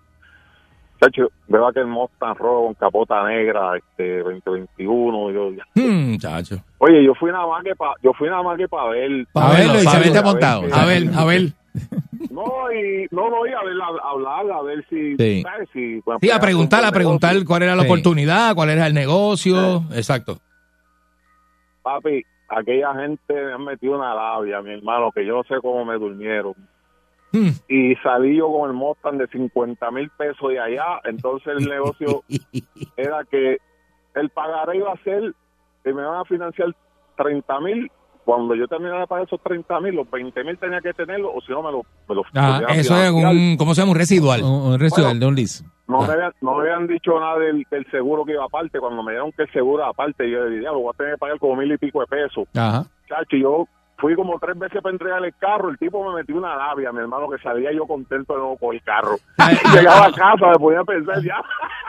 Chacho, veo aquel Mustang rojo con capota negra, este, 2021. Yo, Hmm, chacho. oye, yo fui nada más que para yo fui nada más que para ver. Pa' verlo y se vete montado. A ver, a ver. No, y no, no, y a ver, a, hablar, a ver si, Sí. ¿sabes? Si, pues, Sí, a preguntar, a preguntar cuál era la Sí. oportunidad, cuál era el negocio. Exacto. Papi, aquella gente me han metido una labia, mi hermano, que yo no sé cómo me durmieron. Hmm. Y salí yo con el Mustang de 50 mil pesos de allá. Entonces el negocio era que el pagaré iba a ser que me van a financiar 30 mil. Cuando yo terminara de pagar esos 30 mil, los 20 mil tenía que tenerlo, o si no me lo, me lo Ah, eso es un, ¿cómo se llama? Un residual. Un, un residual de un lease. No me, habían, no me habían dicho nada del, del seguro que iba aparte. Cuando me dieron que el seguro aparte, yo le dije, lo voy a tener que pagar como mil y pico de pesos. Ajá. Chacho, yo fui como tres veces para entregarle el carro. El tipo me metió una labia, mi hermano, que salía yo contento de nuevo con el carro. Llegaba a casa, me podía pensar ya.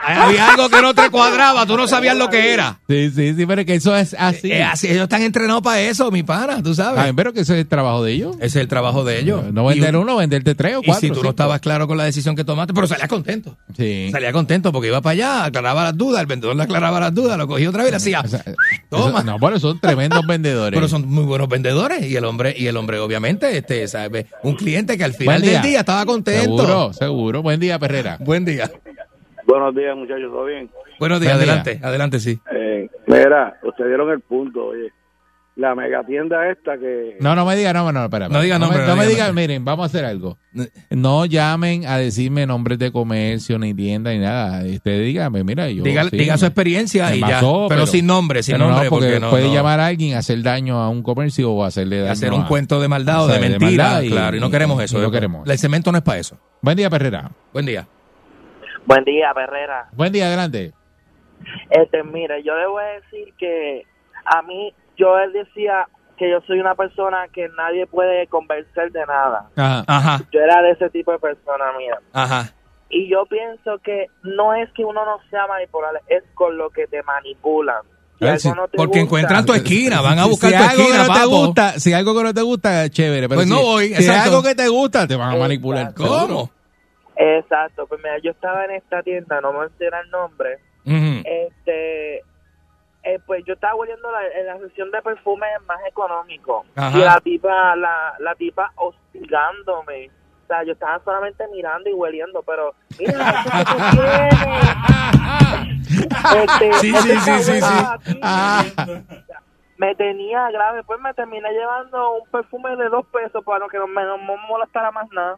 Había algo que no te cuadraba, tú no sabías lo que era. Sí, sí, sí, pero que eso es así. Es así, ellos están entrenados para eso, mi pana, tú sabes. Ay, pero que eso es el trabajo de ellos. Ese es el trabajo de ellos. No vender Y- uno, venderte tres o Y cuatro. si tú no estabas claro con la decisión que tomaste, pero salías contento. Sí. Salía contento porque iba para allá, aclaraba las dudas, el vendedor le aclaraba las dudas, lo cogía otra vez y le hacía. Toma. Eso- no, bueno, son tremendos vendedores. Pero son muy buenos vendedores y el hombre, y el hombre obviamente, este, sabe, un cliente que al final del día estaba contento. Seguro, seguro. Buen día, Perrera. Buen día. Buenos días, muchachos, ¿todo bien? Buenos días, Buen día. adelante, adelante, sí. Eh, mira, ustedes dieron el punto, oye. La megatienda esta que... No, no me diga, no, no, espera. No diga me- nombre, No, no me diga miren, vamos a hacer algo. No llamen a decirme nombres de comercio, ni tienda, ni nada. Usted dígame, mira, yo. Diga- sí, diga su me- experiencia me y ya, pasó, pero sin nombre, sin pero no, nombre, porque, porque no, puede no. llamar a alguien a hacer daño a un comercio o hacerle daño Hacer un a- cuento de maldad o de sea, de mentira, maldad y- claro, y no queremos eso. y no queremos. El cemento no es para eso. Buen día, Perrera. Buen día. Buen día, Perrera. Buen día, adelante. Este, mire, yo a decir que a mí, yo él decía que yo soy una persona que nadie puede convencer de nada. Ajá. Ajá. Yo era de ese tipo de persona, mía. Ajá. Y yo pienso que no es que uno no sea manipulable, es con lo que te manipulan. Si Eh, no te Porque gusta- encuentran tu esquina, van a buscar si tu algo esquina, que no te gusta, si algo que no te gusta, chévere. Pero Pues si, no voy, Si exacto. es algo que te gusta, te van a manipular. ¿Cómo? Exacto, pues mira, yo estaba en esta tienda, no me mencionar el nombre, Ujú. este eh, pues yo estaba oliendo la, en la sección de perfumes más económico. Ajá. y la tipa la, la tipa hostigándome. O sea yo estaba solamente mirando y hueliendo pero mira eso que tú tienes este, Sí, sí. Me tenía grave pues me terminé llevando un perfume de dos pesos para que no me, no me molestara más nada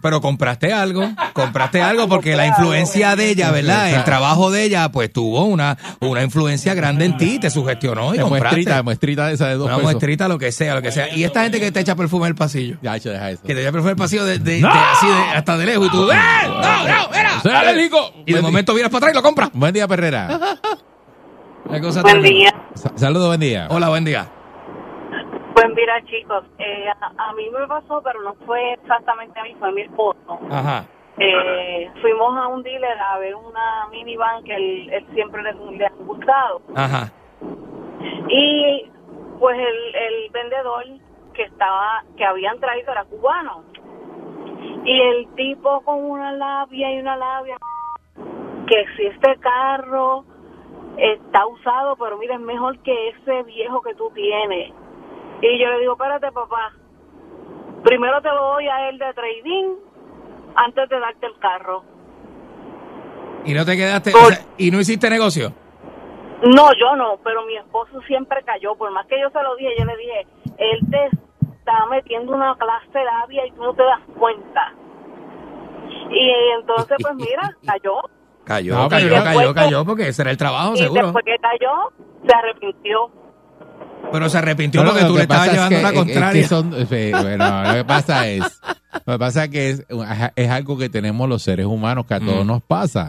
Pero compraste algo, compraste algo porque la influencia de ella, ¿verdad? El trabajo de ella, pues tuvo una, una influencia grande en ti, te sugestionó y De compraste. muestrita, muestrita de esa de dos Una pesos. muestrita, lo que sea, lo que sea. Y esta gente que te echa perfume en el pasillo. Ya, hecho, deja eso. Que te echa perfume en el pasillo de, de- ¡No! de- así de, hasta de lejos y tú, ¡eh! ¡No, no, mira! Soy alérgico. Y de momento vienes para atrás y lo compras. Buen día, Perrera. Una cosa Buen día. Sa- Saludos, buen día. Hola, buen día. Pues mira, chicos, eh, a, a mí me pasó, pero no fue exactamente a mí, fue a mi esposo. Ajá. Eh, fuimos a un dealer a ver una minivan que él, él siempre le, le ha gustado. Ajá. Y pues el, el vendedor que estaba, que habían traído era cubano. Y el tipo con una labia y una labia, que si este carro está usado, pero mira, es mejor que ese viejo que tú tienes. Y yo le digo, espérate papá, primero te lo doy a él de trading antes de darte el carro. Y no te quedaste, o sea, y no hiciste negocio. No, yo no, pero mi esposo siempre cayó. Por más que yo se lo dije, yo le dije, él te está metiendo una clase de labia y tú no te das cuenta. Y entonces, pues mira, cayó. Cayó, No, cayó, cayó, cayó, porque ese era el trabajo, y seguro. después que cayó, se arrepintió. Pero se arrepintió No, porque tú le estabas es llevando que- la es- es que contraria. son- bueno, lo que pasa es, lo que pasa es que es, es algo que tenemos los seres humanos, que a todos Mm. nos pasa.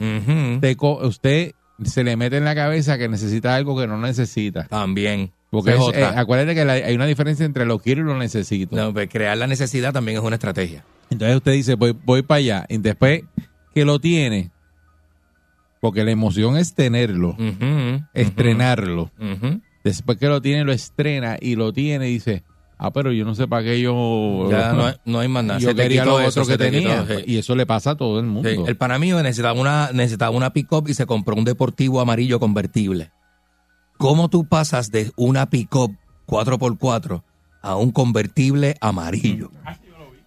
Te co- usted se le mete en la cabeza que necesita algo que no necesita. También. Porque es- eh, acuérdate que la- hay una diferencia entre lo quiero y lo necesito. No, pues crear la necesidad también es una estrategia. Entonces usted dice, voy, voy para allá. Y después que lo tiene, porque la emoción es tenerlo, estrenarlo. Después que lo tiene, lo estrena y lo tiene y dice, ah, pero yo no sé para qué yo... Ya no hay- no hay más nada. Yo Se quería lo eso, otro que te tenía. quitó, sí. Y eso le pasa a todo el mundo. Sí, el pana mío necesitaba una, necesitaba una pick-up y se compró un deportivo amarillo convertible. ¿Cómo tú pasas de una pick-up 4x4 a un convertible amarillo?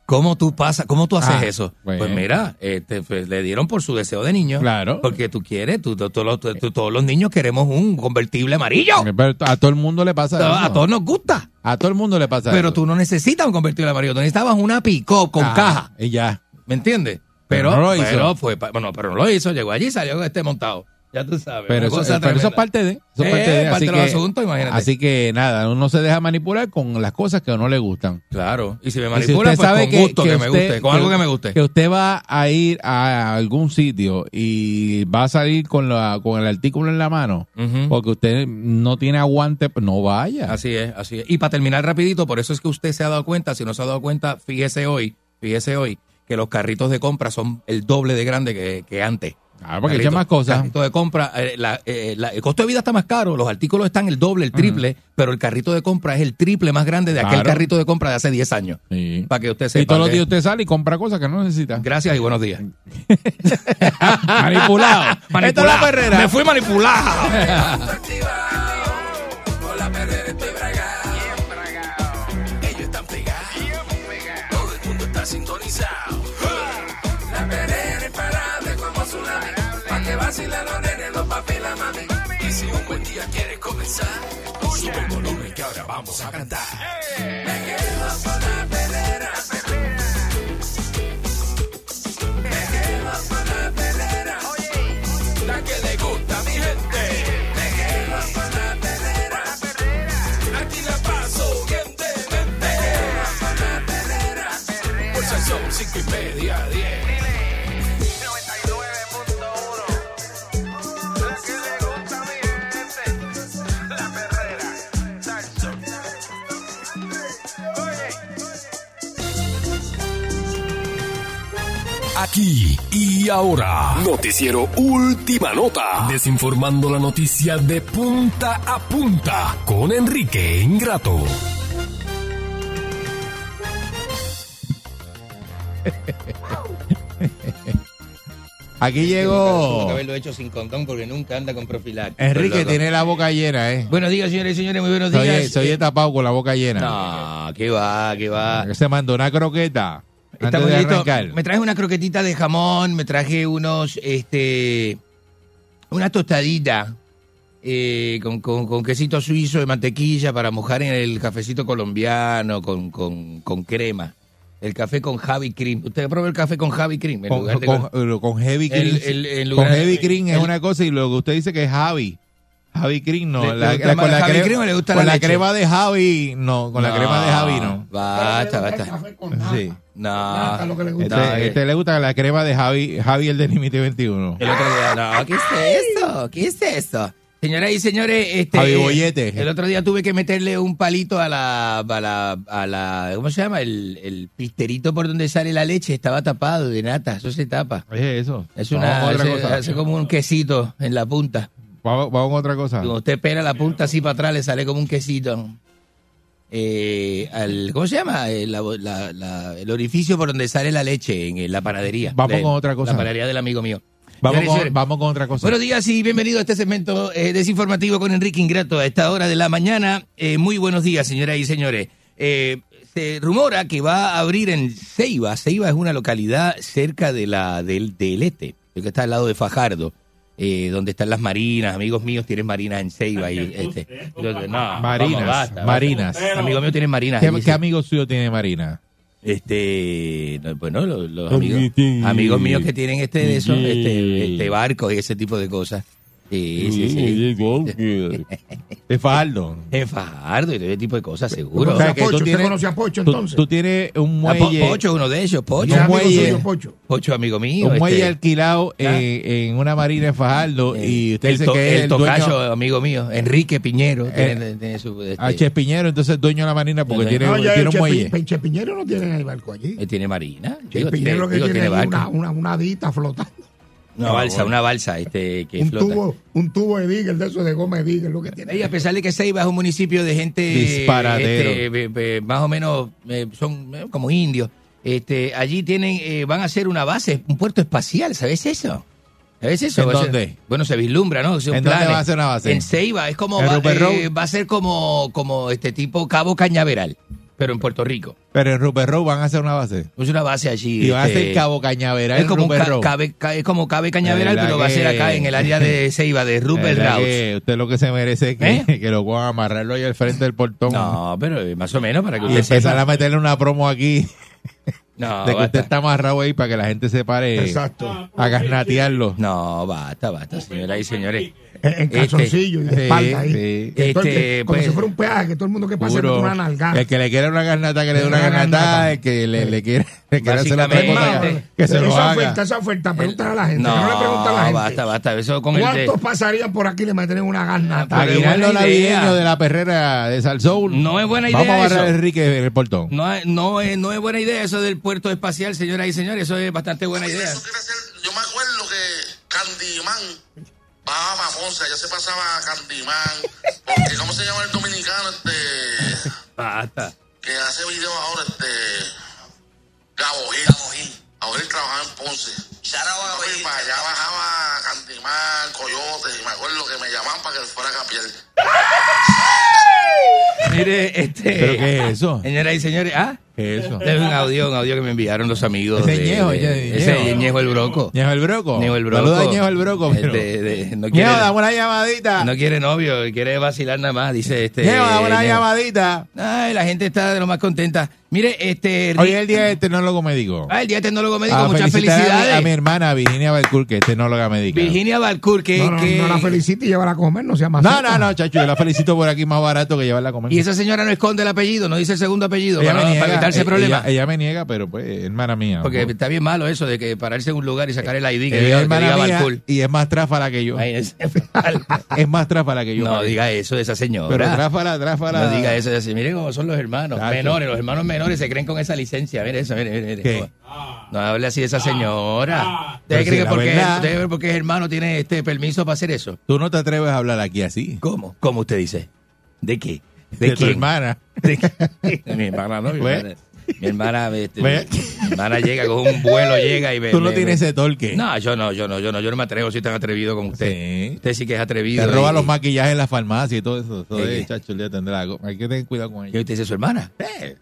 ¿Cómo tú pasas, cómo tú haces Ah, eso? bueno. Pues mira, este, pues, le dieron por su deseo de niño. Claro. Porque tú quieres, tú, todos los niños queremos un convertible amarillo. Pero a todo el mundo le pasa A eso. todos nos gusta. A todo el mundo le pasa Pero eso. tú no necesitas un convertible amarillo, tú necesitabas una pick-up con Ah, caja. Y ya. ¿Me entiendes? Pero Pero, no lo hizo. pero fue, bueno, pero no lo hizo, llegó allí y salió este montado. Ya tú sabes. Pero eso, cosa pero eso es parte de. Eso es Eh, parte de. parte Así los que, asuntos, imagínate. así que nada, uno se deja manipular con las cosas que a uno le gustan. Claro. Y si me manipula, usted pues sabe con gusto, que, me usted- guste, con algo que me guste. Que usted va a ir a algún sitio y va a salir con, la, con el artículo en la mano porque usted no tiene aguante, pues no vaya. Así es, así es. Y para terminar rapidito, por eso es que usted se ha dado cuenta, si no se ha dado cuenta, fíjese hoy, fíjese hoy, que los carritos de compra son el doble de grande que, que antes. Ah, porque echa más cosas. Carrito de compra, eh, la- eh, la- el costo de vida está más caro, los artículos están el doble, el triple, pero el carrito de compra es el triple más grande de aquel Claro. carrito de compra de hace 10 años. Sí. Para que usted sepa. Y todos los días usted sale y compra cosas que no necesita. Gracias y buenos días. Manipulado. Esta es la perrera. Me fui manipulado. vacilan los nenes, los papi y la mami. Y si un buen día quieres comenzar, sube el volumen que ahora vamos a cantar. Me quedo con la. Me quedo con la que le gusta a mi gente. Me quedo con la perrera. Aquí la paso bien. Me quedo con la son cinco y media, diez. Aquí y ahora, noticiero Última Nota, desinformando la noticia de punta a punta con Enrique Ingrato. Aquí que llegó. haberlo hecho sin condón porque nunca anda con profilaxis. Enrique tiene la boca llena, ¿eh? Buenos días, señores y señores, muy buenos días. oye, se oye tapado con la boca llena. No, que va, que va. Se mandó una croqueta Me traje una croquetita de jamón, me traje unos, este, una tostadita eh, con, con- con quesito suizo de mantequilla para mojar en el cafecito colombiano con, con- con crema. El café con Javi Cream. ¿Usted probó el café con Javi Cream? en Con, lugar de- con- eh, con heavy cream. El- el- en con heavy cream es una cosa y lo que usted dice que es Javi. Javi cream no. ¿Le- le La- gusta la- con la, Javi cre- cream o le gusta con la crema de Javi, no. Con la crema de Javi no. Basta, basta. Sí. No. Este, No, este eh, le gusta la crema de Javi, Javi el de Límite 21. El otro día, no, ¿qué es esto? ¿Qué es esto? Señoras y señores, este, Javi Bollete. el otro día tuve que meterle un palito a la, a la, a la ¿cómo se llama? El, el pisterito por donde sale la leche estaba tapado de nata, eso se tapa. Es eso. Es una, con otra hace, cosa. hace como un quesito en la punta. Vamos, vamos con otra cosa. Cuando usted pela la punta así para atrás, le sale como un quesito. Eh, al, ¿Cómo se llama? Eh, la- la- la- el orificio por donde sale la leche en la panadería. Vamos con otra cosa. La panadería del amigo mío. Vamos con, señores, vamos con otra cosa. Buenos días y bienvenido a este segmento eh, desinformativo con Enrique Ingrato a esta hora de la mañana. Eh, muy buenos días, señoras y señores. Eh, se rumora que va a abrir en Ceiba. Ceiba es una localidad cerca de la del, del Este, que está al lado de Fajardo, eh, donde están las marinas. Amigos míos tienen marinas en Ceiba. Y, este, Entonces, no, Marinas, vamos, basta, basta. marinas. Amigos míos tienen marinas. ¿Qué, qué amigo suyo tiene Marina? Este, no, bueno, los, los amigos, amigos míos que tienen este de esos, este, este barcos y ese tipo de cosas. Sí, sí, sí. De Fajardo. En Fajardo y todo ese tipo de cosas, seguro. O sea, que tú ¿Usted tienes- conoce a Pocho tú- entonces? Tú, tienes un Ah, Po- muelle. Pocho, uno de ellos, Pocho. Un muelle, suyo, Pocho? Pocho, amigo mío. un muelle este, alquilado en, en una marina en Fajardo y usted el, dice que es el el tocayo, dueño amigo mío, Enrique Piñero. Eh, tiene, tiene su, este, H. Piñero, entonces dueño de la marina porque tiene, No, tiene un Che, muelle. Pi- Che Piñero no tiene el barco allí. eh, tiene marina. Che Digo, Piñero que digo, tiene, es barco. una, una, una adita flotando. Una balsa, una balsa este, que un. Tubo, un tubo de Digger, de eso de goma de Digger, lo que tiene. Y a pesar de que Seiba es un municipio de gente. Eh, Disparadero. Este, más o menos eh, son eh, como indios. Este, allí tienen, eh, van a hacer una base, un puerto espacial, ¿sabes eso? ¿Sabes eso? ¿En dónde? bueno, se vislumbra, ¿no? Son ¿En dónde va a ser una base? En Ceiba, es como, va, eh, va, a ser como, como este tipo Cabo Cañaveral. Pero en Puerto Rico. Pero en Rupert Row van a hacer una base. Es una base allí. Y van a hacer este, Cabo Cañaveral. Es como, ca cabe, ca es como Cabe Cañaveral, pero va a ser acá en el área de Ceiba, de Rupert Row. Usted lo que se merece es que, ¿Eh? que lo puedan amarrarlo ahí al frente del portón. No, pero más o menos para que usted Y empezar sepa. a meterle una promo aquí. No, de que basta. usted está amarrado ahí para que la gente se pare Exacto. a gasnatearlo. No, basta, basta, señoras y señores. En este, calzoncillo este, y de espalda ahí. Que este, como pues, si fuera un peaje, que todo el mundo que pase puro, una nalgada. El que le quiera una garnata, que le dé una, garnata. El que le, le quiere, hacer la pregunta, que se lo esa haga. Oferta, esa oferta, pregúntale a la gente. No, no le pregunta a la gente. Basta, basta. Eso con ¿Cuántos de... pasarían por aquí le meterían una garnata? Aguinaldo Navideño de la perrera de Salzón. No es buena idea Vamos a barrer Enrique el portón. No, no, es, no es buena idea eso del puerto espacial, señoras y señores. Eso es bastante buena idea. Yo me acuerdo que Candyman Ah, Baba Fonse, ya se pasaba a Cantimán. Porque, ¿cómo se llama el dominicano? Este. Bata. Que hace videos ahora, este. Gabo Gil. Gabo Gil. Ahora él trabajaba en Ponce. Charaba Gabo Para allá bajaba Cantimán, Coyote. Y me acuerdo que me llamaban para que fuera a. Mire, este. ¿Pero qué es eso? Señoras y señores, ¿ah? Eso. Es un audio, un audio que me enviaron los amigos. Ese de, Ñejo, de, ese Ñejo. El Broco. Ñejo el Broco. Ñejo el Broco. A Ñejo el Broco. Este, pero... no quiere, Ñejo, dame una llamadita. No quiere novio, quiere vacilar nada más, dice este. Ñejo, dame una llamadita. Ay, la gente está de lo más contenta. Mire, este. Hoy es el día del tecnólogo médico. Ah, el día del tecnólogo médico. Ah, muchas felicidades. A, mi hermana Virginia Balcour, que es tecnóloga médica. Virginia Balcour, que no, que. no, la felicite y llevarla a comer, no sea más. No, no, no, chacho, yo la felicito por aquí más barato que llevarla a comer. Y esa señora no esconde el apellido, no dice el segundo apellido. Ella eh, ella, me niega, pero pues, hermana mía. Porque está bien malo eso de que pararse en un lugar y sacar el ID que, eh, diga, hermana Y es más tráfala que yo. Es, más tráfala que yo. No diga eso de esa señora. Pero tráfala, tráfala. No diga eso de así. Miren cómo son los hermanos menores. Los hermanos menores se creen con esa licencia. Mire, eso, mire. No hable así de esa señora. Ah, ¿Ustedes que porque, verdad, usted, porque es hermano tiene este permiso para hacer eso? Tú no te atreves a hablar aquí así. ¿Cómo? ¿Cómo usted dice? ¿De qué? ¿De, tu hermana. ¿De, mi hermana, no. Mi pues, hermana, este, pues, hermana, llega con un vuelo, llega y ve. Tú no tienes ese torque. No, yo no, yo no, yo no, yo no me atrevo, soy tan atrevido como usted. Usted sí que es atrevido. Te roba los maquillajes en la farmacia y todo eso. Todo ¿Eh? chacho, tendrá algo. Hay que tener cuidado con ella. ¿Y usted dice su hermana?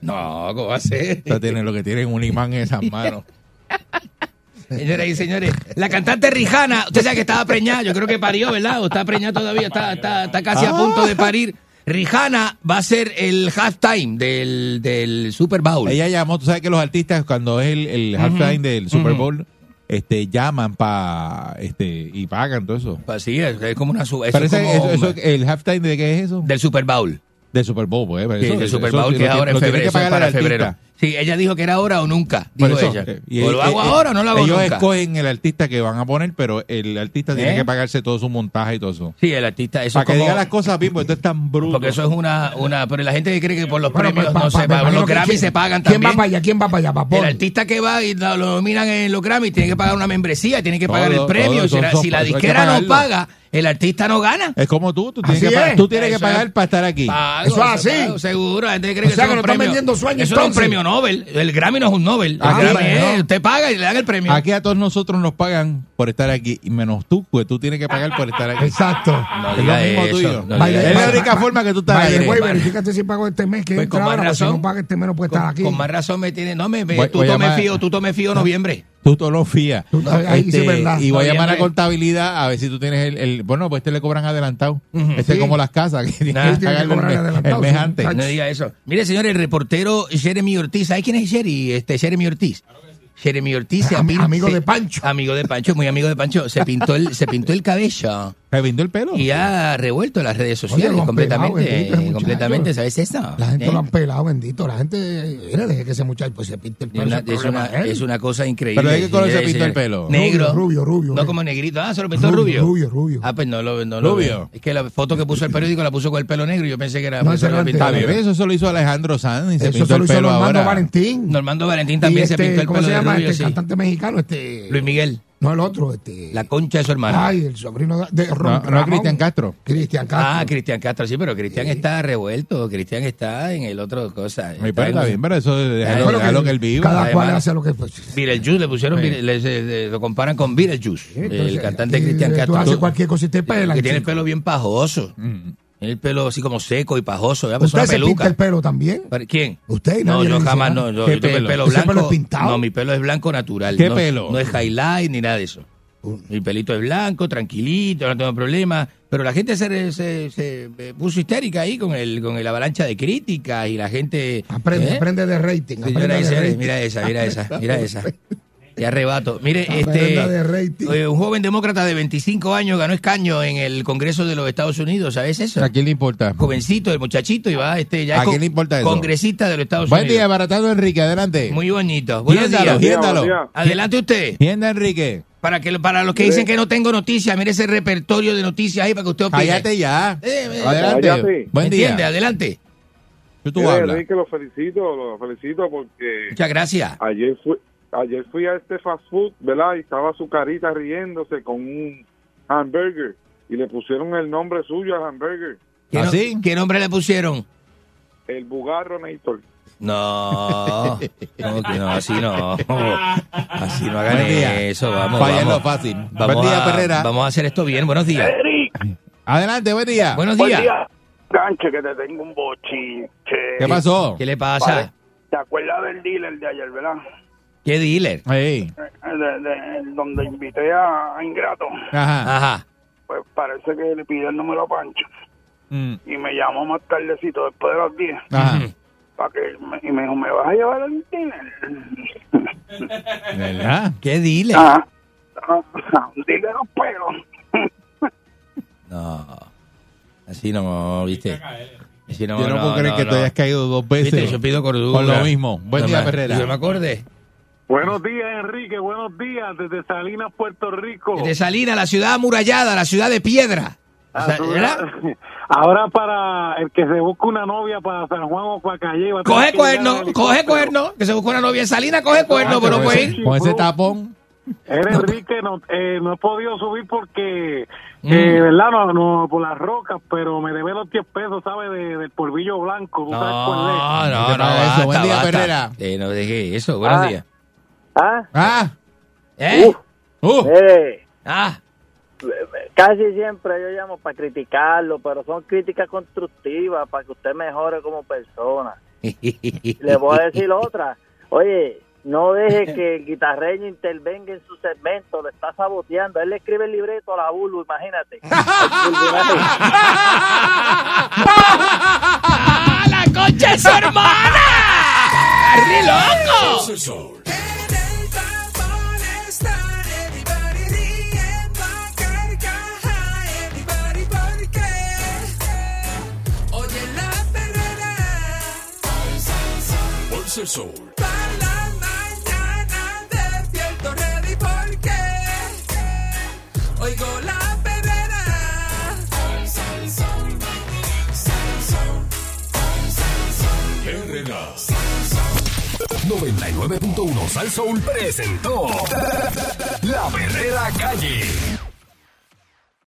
No, ¿cómo va a ser? Usted tiene lo que tiene un imán en esas manos. Señoras y señores, la cantante Rijana, usted sabe que estaba preñada, yo creo que parió, ¿verdad? O está preñada todavía, está, está, está casi a ah. punto de parir. Rihanna va a ser el halftime del, del Super Bowl. Ella llamó, tú sabes que los artistas cuando es el, el halftime del Super Bowl, este, llaman para este, y pagan todo eso. Pues sí, es, como una sub. Eso Parece, es eso, ¿El halftime de qué es eso? Del Super Bowl. Del Super Bowl, pues. Sí, del Super Bowl que, ahora en para febrero. Sí, ella dijo que era ahora o nunca, dijo ella. Eh, o lo hago eh, ahora no lo hago Ellos escogen el artista que van a poner, pero el artista tiene ¿Eh? que pagarse todo su montaje y todo eso. Sí, el artista, Para que diga las cosas bien, porque esto es tan bruto. porque eso es una, una, pero la gente que cree que por los pues, premios no se pagan, imagino los que Grammy quién- se pagan ¿Quién va para allá? ¿Quién va para allá? El artista que va y lo, lo nominan en los Grammy tiene que pagar una membresía, tiene que pagar el premio. si, la, disquera no paga, el artista no gana. Es como tú, tú tienes que, pagar, para estar aquí. Eso es así. pago, seguro, la gente cree que sea, que es están vendiendo sueños, Eso no es un premio el Grammy no es un Nobel. Ah, el Grammy Usted paga y le dan el premio. Aquí a todos nosotros nos pagan por estar aquí, y menos tú, pues tú tienes que pagar por estar aquí. Exacto. Es lo mismo tuyo. Es la única forma que tú estás aquí. Pues, Verifícate si pago este mes, que pues entra con ahora, si no pagas este mes no estar aquí. Con más razón me tiene, no me, me voy, tú voy tome fío, tú tome fío noviembre. Tutología. Este, y voy a llamar a contabilidad a ver si tú tienes el, bueno, pues este le cobran adelantado. Este sí. como las casas que tienen nah, el, el mes antes. No diga eso. Mire, señor, el reportero Jeremy Ortiz, ¿sabes quién es Jerry? Este Jeremy Ortiz. Jeremy Ortiz, amigo de Pancho. Amigo de Pancho, muy amigo de Pancho. Se pintó el, se pintó el cabello Reviendo el pelo. Y ha revuelto las redes sociales completamente. Completamente, ¿sabes eso? La gente lo ¿Eh? han pelado, bendito. La gente, mira, que ese muchacho pues, se pinta el pelo. Es, una, es, una, cosa increíble. ¿Pero de qué color se pinta el pelo? Negro. Rubio, rubio. no como negrito. Ah, solo pintó rubio, rubio. Rubio. Ah, pues no lo, no Rubio. Es que la foto que puso el periódico la puso con el pelo negro y yo pensé que era. No, pues, eso, eso solo hizo Alejandro Sanz y se eso pintó solo el hizo Normando. Valentín. Normando Valentín también se este, pintó el pelo. ¿Cómo se llama este cantante mexicano? Este, Luis Miguel. No, el otro. Este, La concha de su hermana. Ay, el sobrino de, de Ron No. Cristian Castro. Cristian Castro. Ah, Cristian Castro, sí, pero Cristian está revuelto. Cristian está en el otro cosa. Mi padre está bien, pero eso déjalo, Pero déjalo que que él viva. Cada cual hace lo que. Pues, Beetlejuice, le pusieron, Sí. Le- se- le- lo comparan con Beetlejuice, el entonces, cantante aquí, Cristian Tú Castro. haces cualquier cosa y te pelan. que tiene el pelo bien pajoso. Tiene el pelo así como seco y pajoso. Pues ¿Usted se pinta el pelo también? ¿Para- ¿Quién? ¿Usted? No, yo jamás nada? no. Yo, ¿Qué yo tengo el pelo? ¿Ese blanco. pelo es pintado? No, mi pelo es blanco natural. ¿Qué no, pelo? No es highlight ni nada de eso. Mi pelito es blanco, tranquilito, no tengo problema. Pero la gente se, se, se, eh, puso histérica ahí con el con el avalancha de críticas y la gente. Aprende, ¿eh? aprende de rating. Aprende de esa, rating. mira esa, mira esa, mira esa. Qué arrebato. Mire, este, eh, un joven demócrata de 25 años ganó escaño en el Congreso de los Estados Unidos, ¿sabes eso? ¿A quién le importa? Jovencito, el muchachito, y va este ya ¿A es quién le importa eso? congresista de los Estados Buen Unidos. día, baratado Enrique, adelante. Muy bonito. Buenos días. Adelante usted. Hienda Enrique. Para que para los que dicen que no tengo noticias, mire ese repertorio de noticias ahí para que usted opine. Cállate ya. Eh, eh, Adelante. Cállate. Buen ¿Entiende? día. Adelante. ¿Qué tú? Enrique, lo felicito, lo felicito porque Muchas gracias. ayer fui, ayer fui a este fast food, ¿verdad? Y estaba su carita riéndose con un hamburger y le pusieron el nombre suyo al hamburger, ¿Qué, no- ¿Así? ¿Qué nombre le pusieron? el Bugarro Nator. No, no, así no. Así no hagan eso, vamos. Falla en vamos. lo fácil. Vamos Buen día, a, Perrera. Vamos a hacer esto bien. Buenos días. Adelante, buen día. Buenos Buen días. día, Ganche, que te tengo un bochinche. ¿Qué pasó? ¿Qué le pasa? ¿Te acuerdas del dealer de ayer, verdad? ¿Qué dealer? De- de- donde invité a, a Ingrato. Ajá. Ajá. Pues parece que le pidió el número a Pancho. Mm. Y me llamó más tardecito, después de las 10. Ajá. Para que me, y me dijo, ¿me vas a llevar al dealer? ¿Verdad? ¿Qué dealer? Ah, ah, un dealer los pelos. No. Así no, ¿viste? Así no, Yo no, puedo creer que te hayas caído dos ¿Viste? veces Yo pido cordura. con lo mismo. Buen No día, Perrera. Yo me acordé. Buenos días, Enrique. Buenos días desde Salinas, Puerto Rico. De Salina, la ciudad amurallada, la ciudad de piedra. Ah. Ahora para el que se busque una novia para San Juan o para Calle. va a tener Coge cuerno, coge cuerno, que se busca una novia en Salina, coge cuerno, pero con, pues. ese, con ese tapón. Eres Enrique, no, eh, no he podido subir porque, Mm. eh, ¿verdad? No, no, por las rocas, pero me debe los 10 pesos, ¿sabes? De, del polvillo blanco. ¿tú sabes cuál es? No, no, no, paga eso. basta, Buen día. Perrera. Eh, no deje eso, buenos Ah. días. Ah, Ah. ¿Eh? Uh. eh, Ah, Casi siempre yo llamo para criticarlo, pero son críticas constructivas para que usted mejore como persona. Le voy a decir otra. Oye, no deje que el guitarreño intervenga en su segmento, le está saboteando. Él le escribe el libreto a la Bulu, imagínate. ¡La concha es su hermana! ¡Arre loco! El sol. para la mañana despierto ready porque oigo la perrera. 99.1 Sal Soul presentó La Verdadera Calle.